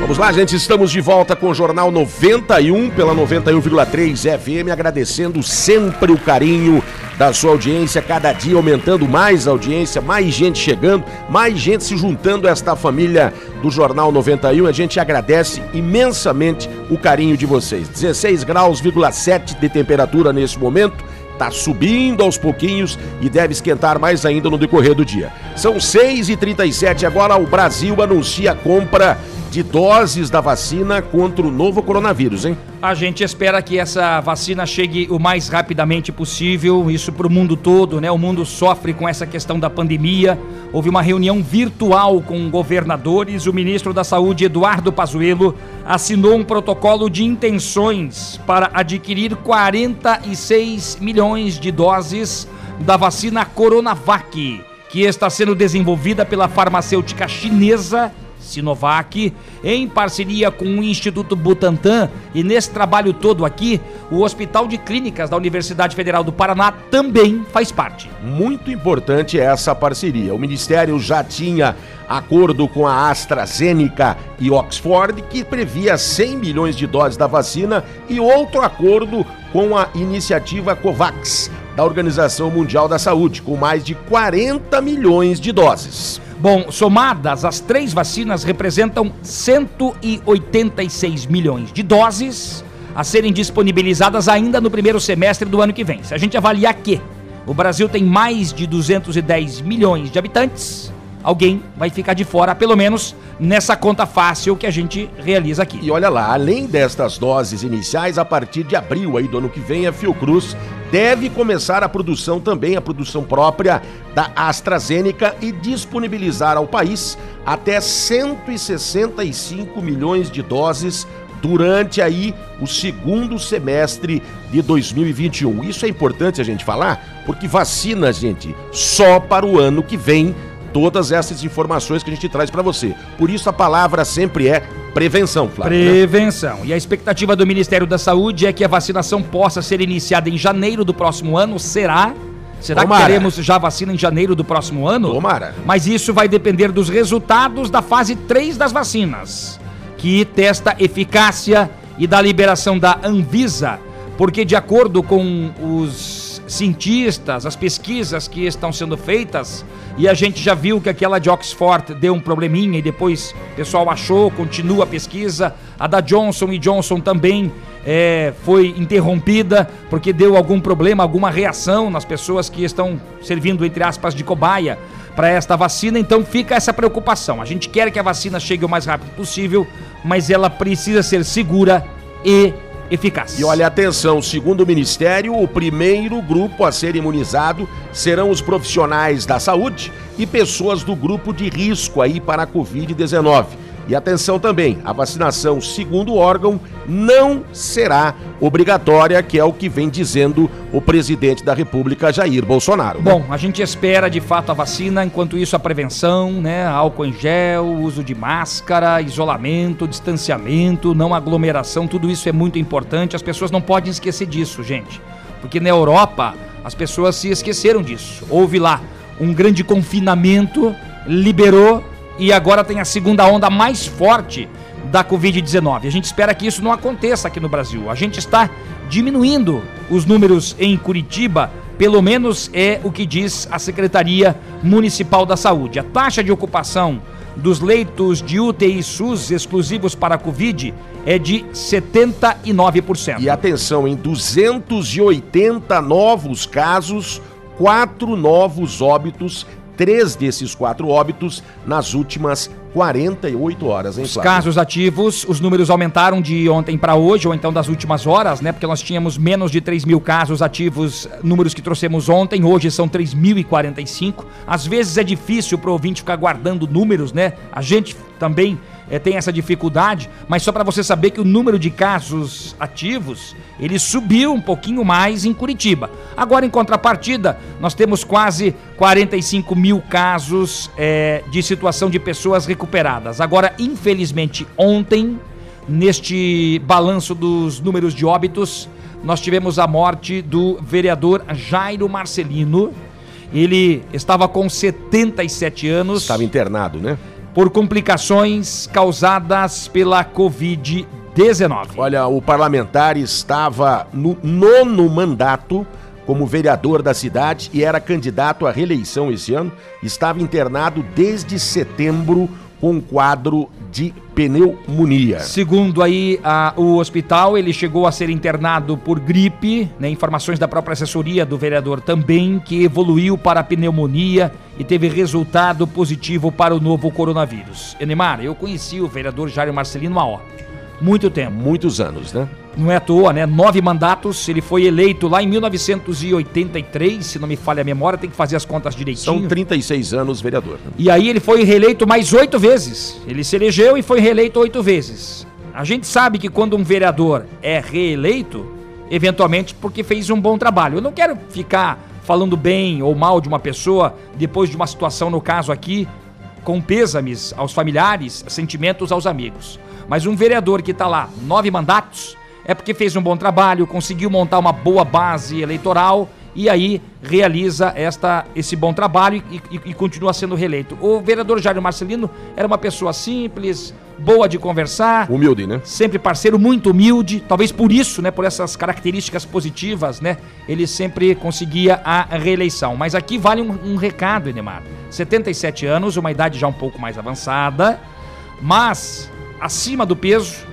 Vamos lá, gente, estamos de volta com o Jornal 91 pela 91,3 FM, agradecendo sempre o carinho da sua audiência, cada dia aumentando mais a audiência, mais gente chegando, mais gente se juntando a esta família do Jornal 91. A gente agradece imensamente o carinho de vocês. 16 graus,7 de temperatura nesse momento. Tá subindo aos pouquinhos e deve esquentar mais ainda no decorrer do dia. São 6h37 agora. O Brasil anuncia a compra de doses da vacina contra o novo coronavírus, hein? A gente espera que essa vacina chegue o mais rapidamente possível, isso para o mundo todo, né? O mundo sofre com essa questão da pandemia. Houve uma reunião virtual com governadores. O ministro da Saúde, Eduardo Pazuello, assinou um protocolo de intenções para adquirir 46 milhões de doses da vacina Coronavac, que está sendo desenvolvida pela farmacêutica chinesa Sinovac, em parceria com o Instituto Butantan, e nesse trabalho todo aqui, o Hospital de Clínicas da Universidade Federal do Paraná também faz parte. Muito importante essa parceria. O Ministério já tinha acordo com a AstraZeneca e Oxford, que previa 100 milhões de doses da vacina, e outro acordo com a iniciativa COVAX, da Organização Mundial da Saúde, com mais de 40 milhões de doses. Bom, somadas, as três vacinas representam 186 milhões de doses a serem disponibilizadas ainda no primeiro semestre do ano que vem. Se a gente avaliar que o Brasil tem mais de 210 milhões de habitantes, alguém vai ficar de fora, pelo menos nessa conta fácil que a gente realiza aqui. E olha lá, além destas doses iniciais, a partir de abril aí do ano que vem, a Fiocruz deve começar a produção também, a produção própria da AstraZeneca e disponibilizar ao país até 165 milhões de doses durante aí o segundo semestre de 2021. Isso é importante a gente falar, porque vacina, gente, só para o ano que vem todas essas informações que a gente traz para você. Por isso a palavra sempre é prevenção, Flávio. né? Prevenção. E a expectativa do Ministério da Saúde é que a vacinação possa ser iniciada em janeiro do próximo ano. Será? Será Tomara. que teremos já vacina em janeiro do próximo ano? Tomara. Mas isso vai depender dos resultados da fase 3 das vacinas, que testa eficácia e da liberação da Anvisa, porque de acordo com os cientistas, as pesquisas que estão sendo feitas, e a gente já viu que aquela de Oxford deu um probleminha e depois o pessoal achou, continua a pesquisa. A da Johnson e Johnson também é, foi interrompida porque deu algum problema, alguma reação nas pessoas que estão servindo, entre aspas, de cobaia para esta vacina. Então fica essa preocupação. A gente quer que a vacina chegue o mais rápido possível, mas ela precisa ser segura e eficaz. E olha, atenção, segundo o Ministério, o primeiro grupo a ser imunizado serão os profissionais da saúde e pessoas do grupo de risco aí para a Covid-19. E atenção também, a vacinação, segundo órgão, não será obrigatória, que é o que vem dizendo o presidente da República, Jair Bolsonaro. né? Bom, a gente espera de fato a vacina, enquanto isso a prevenção, né? Álcool em gel, uso de máscara, isolamento, distanciamento, não aglomeração, tudo isso é muito importante. As pessoas não podem esquecer disso, gente. Porque na Europa as pessoas se esqueceram disso. Houve lá um grande confinamento, liberou e agora tem a segunda onda mais forte da Covid-19. A gente espera que isso não aconteça aqui no Brasil. A gente está diminuindo os números em Curitiba, pelo menos é o que diz a Secretaria Municipal da Saúde. A taxa de ocupação dos leitos de UTI SUS exclusivos para a Covid é de 79%. E atenção, em 280 novos casos, quatro novos óbitos, três desses quatro óbitos nas últimas 48 horas, hein, Os Flávio? casos ativos, os números aumentaram de ontem para hoje, ou então das últimas horas, né? Porque nós tínhamos menos de 3 mil casos ativos, números que trouxemos ontem, hoje são 3.045. Às vezes é difícil para o ouvinte ficar guardando números, né? A gente também eh, tem essa dificuldade, mas só para você saber que o número de casos ativos, ele subiu um pouquinho mais em Curitiba. Agora, em contrapartida, nós temos quase 45 mil casos eh, de situação de pessoas recuperadas. Agora, infelizmente, ontem, neste balanço dos números de óbitos, nós tivemos a morte do vereador Jairo Marcelino. Ele estava com 77 anos. Estava internado, né? Por complicações causadas pela Covid-19. Olha, o parlamentar estava no nono mandato como vereador da cidade e era candidato à reeleição esse ano. Estava internado desde setembro com quadro de pneumonia. Segundo aí a- o hospital, ele chegou a ser internado por gripe, né, informações da própria assessoria do vereador também, que evoluiu para pneumonia e teve resultado positivo para o novo coronavírus. Enemar, eu conheci o vereador Jairo Marcelino há muito tempo. Muitos anos, né? Não é à toa, né? Nove mandatos, ele foi eleito lá em 1983, se não me falha a memória, tem que fazer as contas direitinho. São 36 anos vereador. E aí ele foi reeleito mais oito vezes. Ele se elegeu e foi reeleito oito vezes. A gente sabe que quando um vereador é reeleito, eventualmente porque fez um bom trabalho. Eu não quero ficar falando bem ou mal de uma pessoa depois de uma situação, no caso aqui, com pêsames aos familiares, sentimentos aos amigos. Mas um vereador que está lá nove mandatos é porque fez um bom trabalho, conseguiu montar uma boa base eleitoral e aí realiza esta, esse bom trabalho e, e- e continua sendo reeleito. O vereador Jairo Marcelino era uma pessoa simples, boa de conversar, Humilde, né? sempre parceiro, muito humilde, talvez por isso, né, por essas características positivas, né, ele sempre conseguia a reeleição. Mas aqui vale um, um recado, Enemar. 77 anos, uma idade já um pouco mais avançada, mas acima do peso,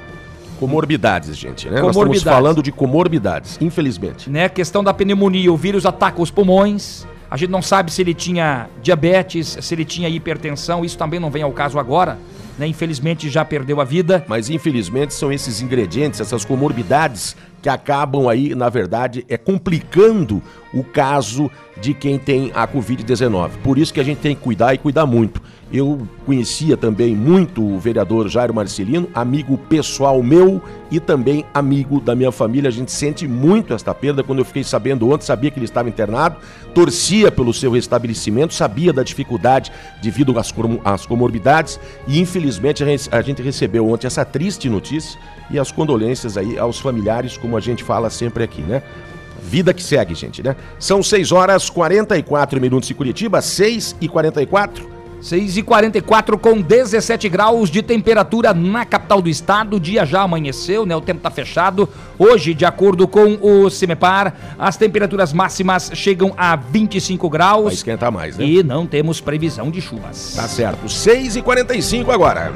Comorbidades, gente, né? Nós Comorbidades. estamos falando de comorbidades, infelizmente. né, questão da pneumonia, o vírus ataca os pulmões. A gente não sabe se ele tinha diabetes, se ele tinha hipertensão, isso também não vem ao caso agora, né? Infelizmente já perdeu a vida. Mas infelizmente são esses ingredientes, essas comorbidades que acabam aí, na verdade, é complicando o caso de quem tem a Covid-19. Por isso que a gente tem que cuidar e cuidar muito. Eu conhecia também muito o vereador Jairo Marcelino, amigo pessoal meu e também amigo da minha família. A gente sente muito esta perda. Quando eu fiquei sabendo ontem, sabia que ele estava internado, torcia pelo seu restabelecimento, sabia da dificuldade devido às, com- às comorbidades e infelizmente a gente- recebeu ontem essa triste notícia e as condolências aí aos familiares, como a gente fala sempre aqui, né? Vida que segue, gente, né? São 6 horas 44 minutos em Curitiba, 6 e 44. 6 e 44 com 17 graus de temperatura na capital do estado. O dia já amanheceu, né? O tempo tá fechado. Hoje, de acordo com o CIMEPAR, as temperaturas máximas chegam a 25 graus. Vai esquentar mais, né? E não temos previsão de chuvas. Tá certo. 6 e 45 agora.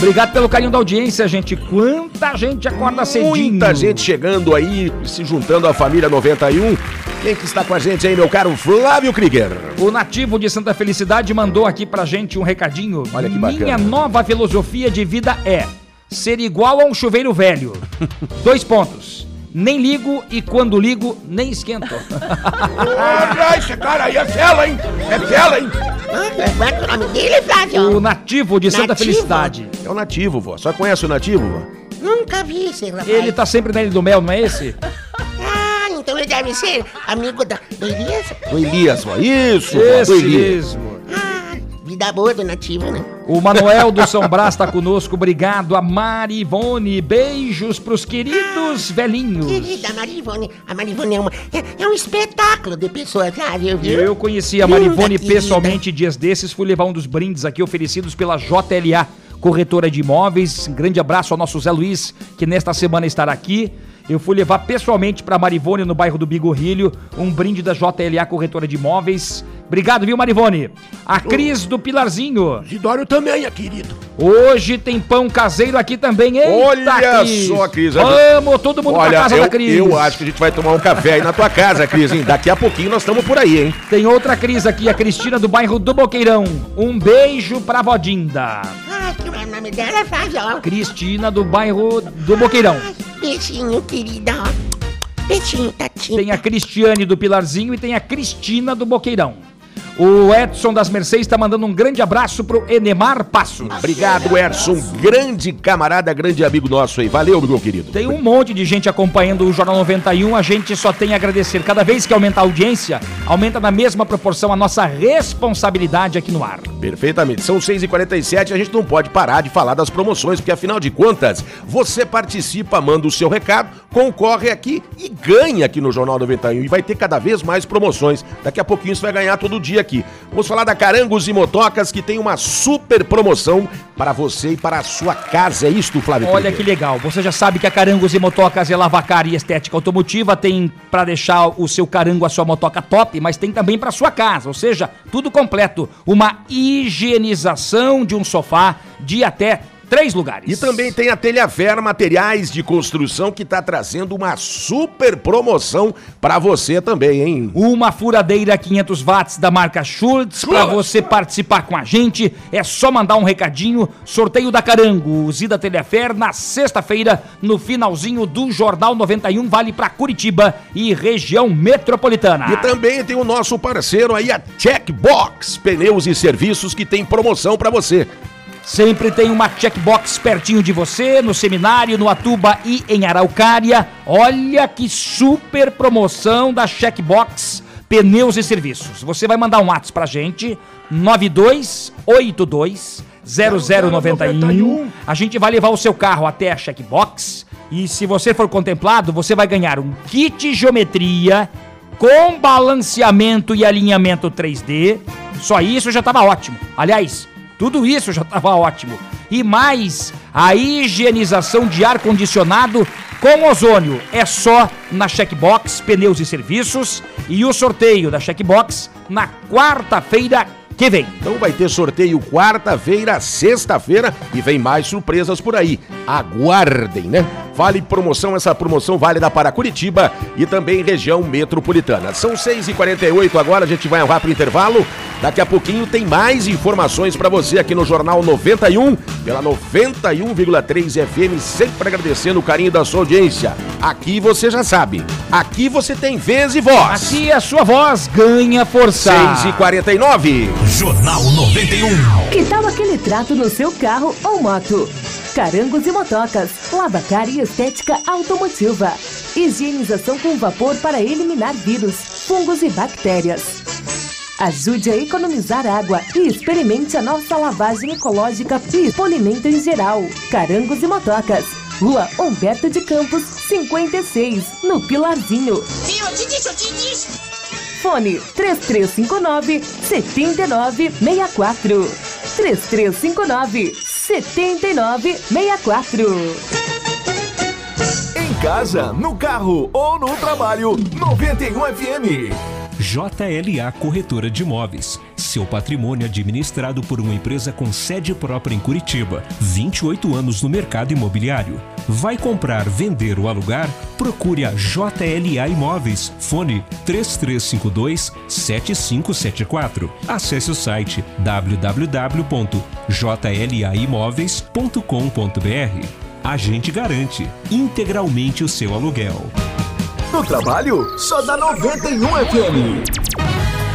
Obrigado pelo carinho da audiência, gente. Quanta gente acorda cedinho. Muita gente chegando aí, se juntando à família 91. Quem que está com a gente aí, meu caro Flávio Krieger? O nativo de Santa Felicidade mandou aqui pra gente um recadinho. Olha que bacana. Minha nova filosofia de vida é: ser igual a um chuveiro velho. Dois pontos. Nem ligo e quando ligo, nem esquento. Olha, esse cara aí é fela, hein? É fela, hein? Qual é o nome dele, Flávio? O nativo de Santa? Felicidade. É o nativo, vó. Só conhece o nativo, vó? Nunca vi esse rapaz. Ele tá sempre na Ilha do Mel, não é esse? Ah, então ele deve ser amigo da... do Elias? O Elias, vó. Isso, vó. Esse Do Elias. mesmo. Vida boa do nativo, né? O Manuel do São Brás tá conosco. Obrigado. A Mari Ivone. Beijos pros queridos velhinhos. Querida Marivone, a Marivone é, uma, é, é um espetáculo de pessoa, Flávio, viu? Eu conheci a Marivone Linda, pessoalmente dias desses, fui levar um dos brindes aqui oferecidos pela JLA, corretora de imóveis. Um grande abraço ao nosso Zé Luiz, que nesta semana estará aqui. Eu fui levar pessoalmente para Marivone, no bairro do Bigorrilho, um brinde da JLA, corretora de imóveis. Obrigado, viu, Marivone? A Cris do Pilarzinho. Sidório também é querido. Hoje tem pão caseiro aqui também, Eita, Olha Cris. só, Cris. Vamos, todo mundo Olha, pra casa eu, da Cris. eu acho que a gente vai tomar um café aí na tua casa, Cris, hein? Daqui a pouquinho nós estamos por aí, hein? Tem outra Cris aqui, a Cristina do bairro do Boqueirão. Um beijo pra Vodinda. É o nome dela, Flávio? Cristina do bairro do Boqueirão. Beijinho, querida. Beijinho, Tatinha. Tem a Cristiane do Pilarzinho e tem a Cristina do Boqueirão. O Edson das Mercedes está mandando um grande abraço pro Enemar Passos. Obrigado, Erson. Grande camarada, grande amigo nosso aí. Valeu, meu querido. Tem um monte de gente acompanhando o Jornal 91. A gente só tem a agradecer. Cada vez que aumenta a audiência, aumenta na mesma proporção a nossa responsabilidade aqui no ar. Perfeitamente. São 6h47 e a gente não pode parar de falar das promoções, porque afinal de contas, você participa, manda o seu recado, concorre aqui e ganha aqui no Jornal 91. E vai ter cada vez mais promoções. Daqui a pouquinho você vai ganhar todo dia aqui. Vamos falar da Carangos e Motocas, que tem uma super promoção para você e para a sua casa. É isto, Flávio? Olha que legal. Você já sabe que a Carangos e Motocas é lavacar e estética automotiva. Tem para deixar o seu carango, a sua motoca top, mas tem também para sua casa. Ou seja, tudo completo. Uma higienização de um sofá de até três lugares. E também tem a Telhafer Materiais de Construção que está trazendo uma super promoção para você também, hein? Uma furadeira 500 watts da marca Schultz para você participar com a gente. É só mandar um recadinho. Sorteio da Carango, Zida Telhafer na sexta-feira no finalzinho do Jornal 91 vale para Curitiba e região metropolitana. E também tem o nosso parceiro aí, a Checkbox Pneus e Serviços, que tem promoção para você. Sempre tem uma checkbox pertinho de você, no seminário, no Atuba e em Araucária. Olha que super promoção da checkbox Pneus e Serviços. Você vai mandar um WhatsApp pra gente, 9282 0091. A gente vai levar o seu carro até a checkbox. E se você for contemplado, você vai ganhar um kit geometria com balanceamento e alinhamento 3D. Só isso já estava ótimo. Aliás, tudo isso já estava ótimo. E mais, a higienização de ar-condicionado com ozônio. É só na Checkbox Pneus e Serviços. E o sorteio da Checkbox na quarta-feira que vem. Então vai ter sorteio quarta-feira, sexta-feira e vem mais surpresas por aí. Aguardem, né? Vale promoção, essa promoção válida para Curitiba e também região metropolitana. São 6h48 agora, a gente vai para o intervalo. Daqui a pouquinho tem mais informações para você aqui no Jornal 91, pela 91,3 FM, sempre agradecendo o carinho da sua audiência. Aqui você já sabe, aqui você tem vez e voz. Aqui a sua voz ganha força. 6h49. Jornal 91. Que tal aquele trato no seu carro ou moto? Carangos e motocas, lavacar e estética automotiva. Higienização com vapor para eliminar vírus, fungos e bactérias. Ajude a economizar água e experimente a nossa lavagem ecológica e polimento em geral. Carangos e motocas. Rua Humberto de Campos, 56, no Pilarzinho. Viu? Eu te disse, eu te disse. Fone 3359 7964. 3359 7964. Em casa, no carro ou no trabalho, 91 FM. JLA Corretora de Imóveis. Seu patrimônio administrado por uma empresa com sede própria em Curitiba. 28 anos no mercado imobiliário. Vai comprar, vender ou alugar? Procure a JLA Imóveis. Fone 3352 7574. Acesse o site www.jlaimóveis.com.br. a gente garante integralmente o seu aluguel. No trabalho, só dá 91 FM.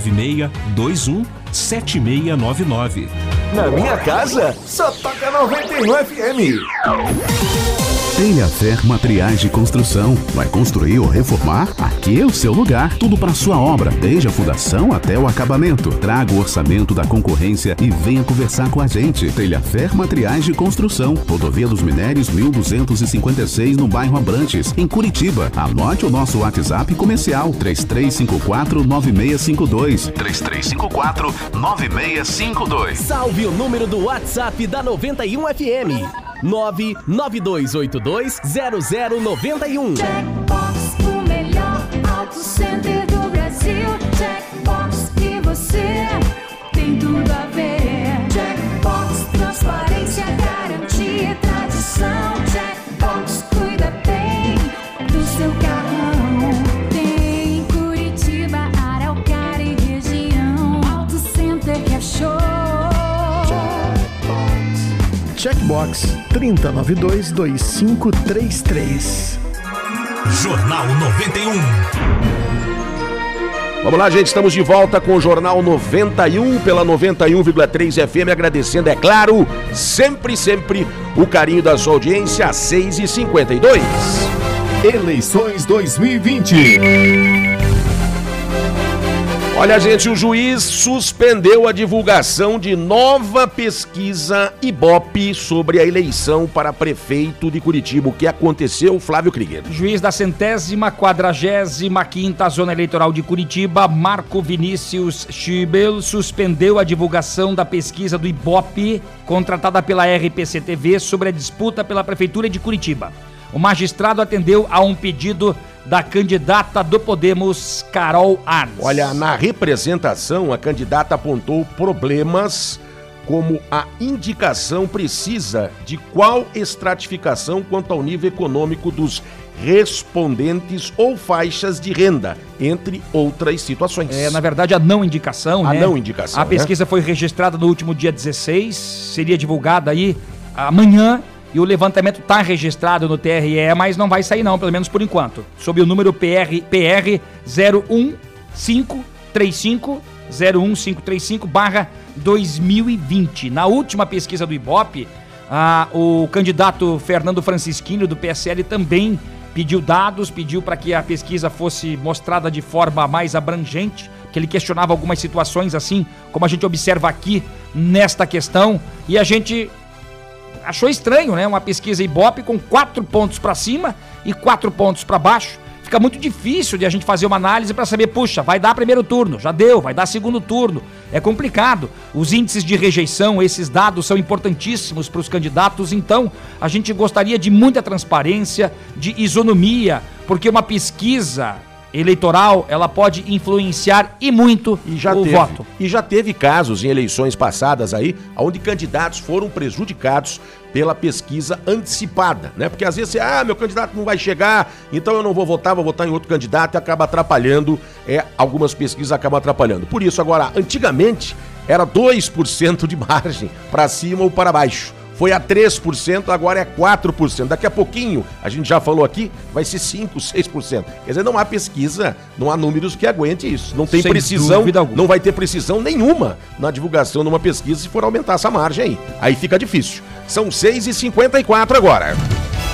996 21 7699. Na minha casa, só toca 91 FM. Telhafer Materiais de Construção. Vai construir ou reformar? Aqui é o seu lugar. Tudo para sua obra, desde a fundação até o acabamento. Traga o orçamento da concorrência e venha conversar com a gente. Telhafer Materiais de Construção. Rodovia dos Minérios 1256 no bairro Abrantes, em Curitiba. Anote o nosso WhatsApp comercial 3354 9652. 3354 9652. Salve o número do WhatsApp da 91 FM. 992820091. Checkbox, o melhor auto center do Brasil. Checkbox e você tem tudo a ver. Box 3092 2533. Jornal 91. Vamos lá, gente, estamos de volta com o Jornal 91 pela 91,3 FM, agradecendo, é claro, sempre, sempre o carinho da sua audiência, às 6h52. Eleições 2020. Olha, gente, o juiz suspendeu a divulgação de nova pesquisa Ibope sobre a eleição para prefeito de Curitiba. O que aconteceu, Flávio Krieger? Juiz da centésima quadragésima quinta zona eleitoral de Curitiba, Marco Vinícius Schibel, suspendeu a divulgação da pesquisa do Ibope, contratada pela RPC-TV, sobre a disputa pela prefeitura de Curitiba. O magistrado atendeu a um pedido da candidata do Podemos, Carol Arnes. Olha, na representação, a candidata apontou problemas como a indicação precisa de qual estratificação quanto ao nível econômico dos respondentes ou faixas de renda, entre outras situações. É, na verdade, a não indicação, A né? não indicação, A né? pesquisa foi registrada no último dia 16, seria divulgada aí amanhã. E o levantamento está registrado no TRE, mas não vai sair não, pelo menos por enquanto. Sob o número PR, PR 01535 01535 barra 2020. Na última pesquisa do Ibope, ah, o candidato Fernando Francisquinho, do PSL, também pediu dados, pediu para que a pesquisa fosse mostrada de forma mais abrangente, que ele questionava algumas situações assim, como a gente observa aqui nesta questão, e a gente achou estranho, né? Uma pesquisa Ibope com quatro pontos para cima e quatro pontos para baixo. Fica muito difícil de a gente fazer uma análise para saber, puxa, vai dar primeiro turno, já deu, vai dar segundo turno. É complicado. Os índices de rejeição, esses dados são importantíssimos para os candidatos, então a gente gostaria de muita transparência, de isonomia, porque uma pesquisa eleitoral, ela pode influenciar e muito E já o teve, voto. E já teve casos em eleições passadas aí, onde candidatos foram prejudicados pela pesquisa antecipada, né? Porque às vezes você, ah, meu candidato não vai chegar, então eu não vou votar, vou votar em outro candidato e acaba atrapalhando, é, algumas pesquisas acabam atrapalhando. Por isso, agora, antigamente era 2% de margem para cima ou para baixo. Foi a 3%, agora é 4%. Daqui a pouquinho, a gente já falou aqui, vai ser 5, 6%. Quer dizer, não há pesquisa, não há números que aguente isso. Não tem Sem precisão, não vai ter precisão nenhuma na divulgação de uma pesquisa se for aumentar essa margem aí. Aí fica difícil. São 6h54 agora.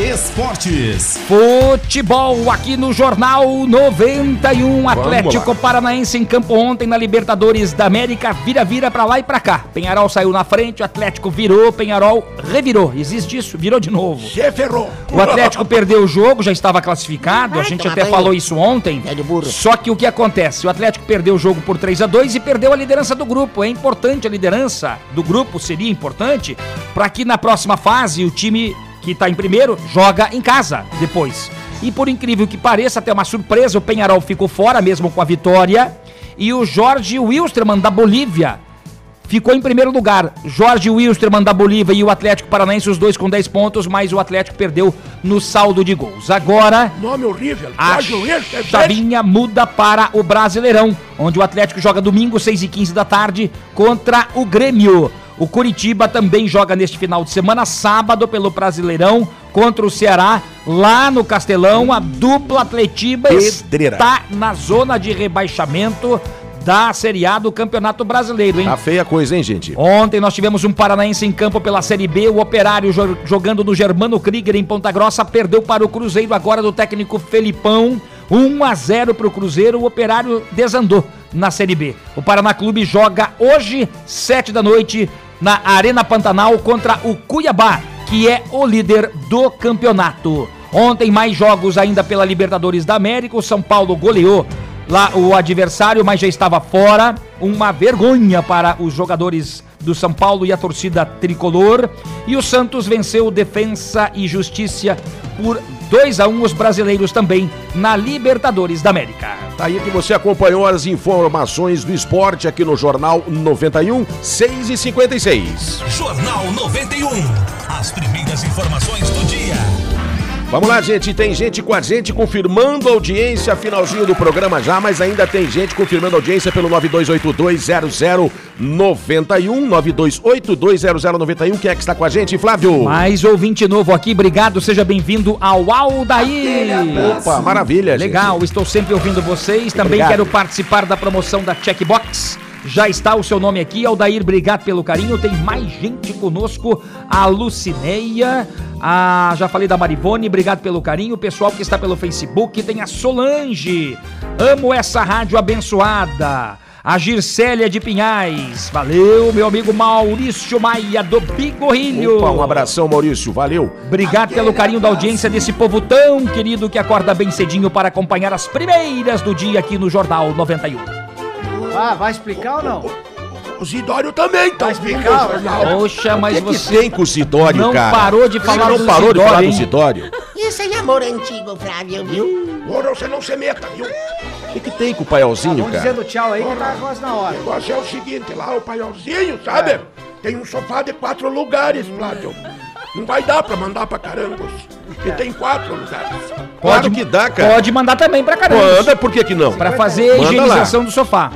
Esportes. Futebol aqui no Jornal 91. Atlético Paranaense em campo ontem na Libertadores da América. Vira-vira pra lá e pra cá. Penharol saiu na frente, o Atlético virou, Penharol revirou. Existe isso? Virou de novo. Se ferrou. O Atlético perdeu o jogo, já estava classificado. A gente até falou isso ontem. É de burro. Só que o que acontece? O Atlético perdeu o jogo por 3 a 2 e perdeu a liderança do grupo. É importante a liderança do grupo, seria importante, para que na próxima fase o time que tá em primeiro, joga em casa depois. E por incrível que pareça, até uma surpresa, o Penharol ficou fora mesmo com a vitória. E o Jorge Wilstermann da Bolívia ficou em primeiro lugar. Jorge Wilstermann da Bolívia e o Atlético Paranaense, os dois com 10 pontos, mas o Atlético perdeu no saldo de gols. Agora, Nome horrível. a chavinha muda para o Brasileirão, onde o Atlético joga domingo, 6 e 15 da tarde, contra o Grêmio. O Curitiba também joga neste final de semana, sábado, pelo Brasileirão, contra o Ceará, lá no Castelão. A dupla Atletiba Pedreira. está na zona de rebaixamento da Série A do Campeonato Brasileiro, hein? Tá feia coisa, hein, gente? Ontem nós tivemos um paranaense em campo pela Série B, o Operário jo- jogando no Germano Krieger em Ponta Grossa, perdeu para o Cruzeiro agora do técnico Felipão, 1 a 0 para o Cruzeiro, o Operário desandou na Série B. O Paraná Clube joga hoje, 7 da noite, na Arena Pantanal contra o Cuiabá, que é o líder do campeonato. Ontem mais jogos ainda pela Libertadores da América, o São Paulo goleou lá o adversário, mas já estava fora. Uma vergonha para os jogadores do São Paulo e a torcida tricolor. E o Santos venceu Defensa e Justiça por 2 a 1 os brasileiros também na Libertadores da América. Tá aí que você acompanhou as informações do esporte aqui no Jornal 91, 6 e 56. Jornal 91. As primeiras informações do dia. Vamos lá, gente. Tem gente com a gente confirmando a audiência. Finalzinho do programa já, mas ainda tem gente confirmando a audiência pelo 92820091. 92820091. Quem é que está com a gente, Flávio? Mais ouvinte novo aqui, obrigado, seja bem-vindo ao Aldair. Opa, maravilha, gente. Legal, estou sempre ouvindo vocês. Também Obrigado. quero participar da promoção da Checkbox. Já está o seu nome aqui, Aldair, obrigado pelo carinho. Tem mais gente conosco, a Lucineia, a, já falei da Marivone, obrigado pelo carinho. O pessoal que está pelo Facebook, tem a Solange, amo essa rádio abençoada. A Gircélia de Pinhais, valeu, meu amigo Maurício Maia do Bigorrilho. Opa, um abração, Maurício. Valeu. Obrigado pelo carinho da audiência desse povo tão querido que acorda bem cedinho para acompanhar as primeiras do dia aqui no Jornal 91. Ah, vai explicar ou não? O Zidório também tá Vai explicar, o. Poxa, mas O que, você tem com o Sidório, não cara? parou de falar Você do não parou de Sidório, falar do hein? Sidório? Isso aí é amor antigo, Flávio, viu? Ora, você não se meta, viu? O que, que tem com o paiolzinho, Vamos cara? dizendo tchau aí que tá quase na O hora. negócio é o seguinte, lá o paiolzinho, sabe? Tem um sofá de quatro lugares, Flávio. Não vai dar pra mandar pra Carangos. Porque tem quatro lugares. Claro que dá, cara. Pode mandar também pra caramba. Manda, por que que não? Pra fazer a Manda lá. higienização do sofá.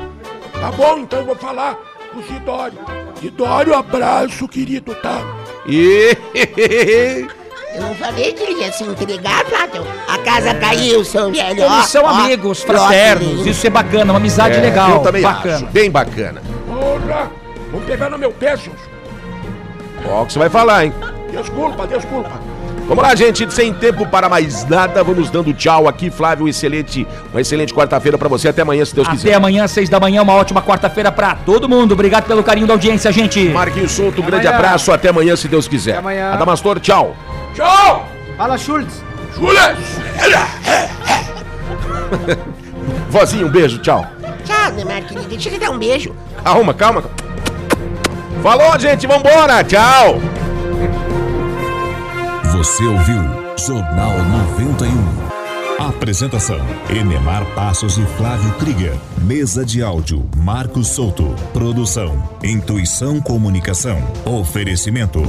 Tá bom, então eu vou falar pro Zidório. Zidório, abraço, querido, tá? E... Eu não falei que ele ia se entregar, Flávio. A casa caiu, seu velho. ó, Eles são ó, amigos, fraternos. Isso é bacana, uma amizade É, legal. Eu também bacana. acho. Bem bacana. Porra! Vão pegar no meu pé, seus. Ó, o que você vai falar, hein? Desculpa, desculpa. Vamos lá, gente, sem tempo para mais nada, vamos dando tchau aqui, Flávio, excelente, uma excelente quarta-feira para você, até amanhã, se Deus Até quiser. amanhã, seis da manhã, uma ótima quarta-feira pra todo mundo. Obrigado pelo carinho da audiência, gente. Marquinhos Souto, um Até grande amanhã. abraço, até amanhã, se Deus quiser. Até amanhã. Adamastor, tchau. Tchau! Fala, Schultz. Jules! Vozinho, um beijo, tchau. Tchau, Neymar, querido. Deixa eu dar um beijo. Calma, calma. Falou, gente, vambora, tchau. Você ouviu Jornal 91. Apresentação: Enemar Passos e Flávio Krieger. Mesa de áudio: Marcos Souto. Produção: Intuição Comunicação. Oferecimento: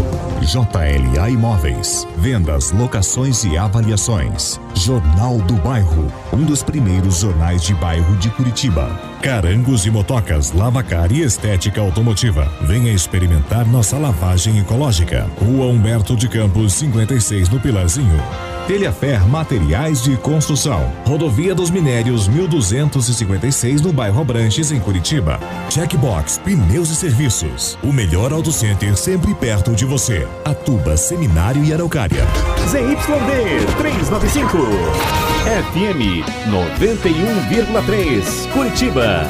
JLA Imóveis. Vendas, locações e avaliações. Jornal do Bairro. Um dos primeiros jornais de bairro de Curitiba. Carangos e Motocas, Lavacar e Estética Automotiva. Venha experimentar nossa lavagem ecológica. Rua Humberto de Campos, 56 no Pilarzinho. Telhafer Materiais de Construção. Rodovia dos Minérios 1256 no bairro Abranches, em Curitiba. Checkbox Pneus e Serviços. O melhor auto center sempre perto de você. Atuba, Seminário e Araucária. ZYD 395. FM 91,3. Curitiba.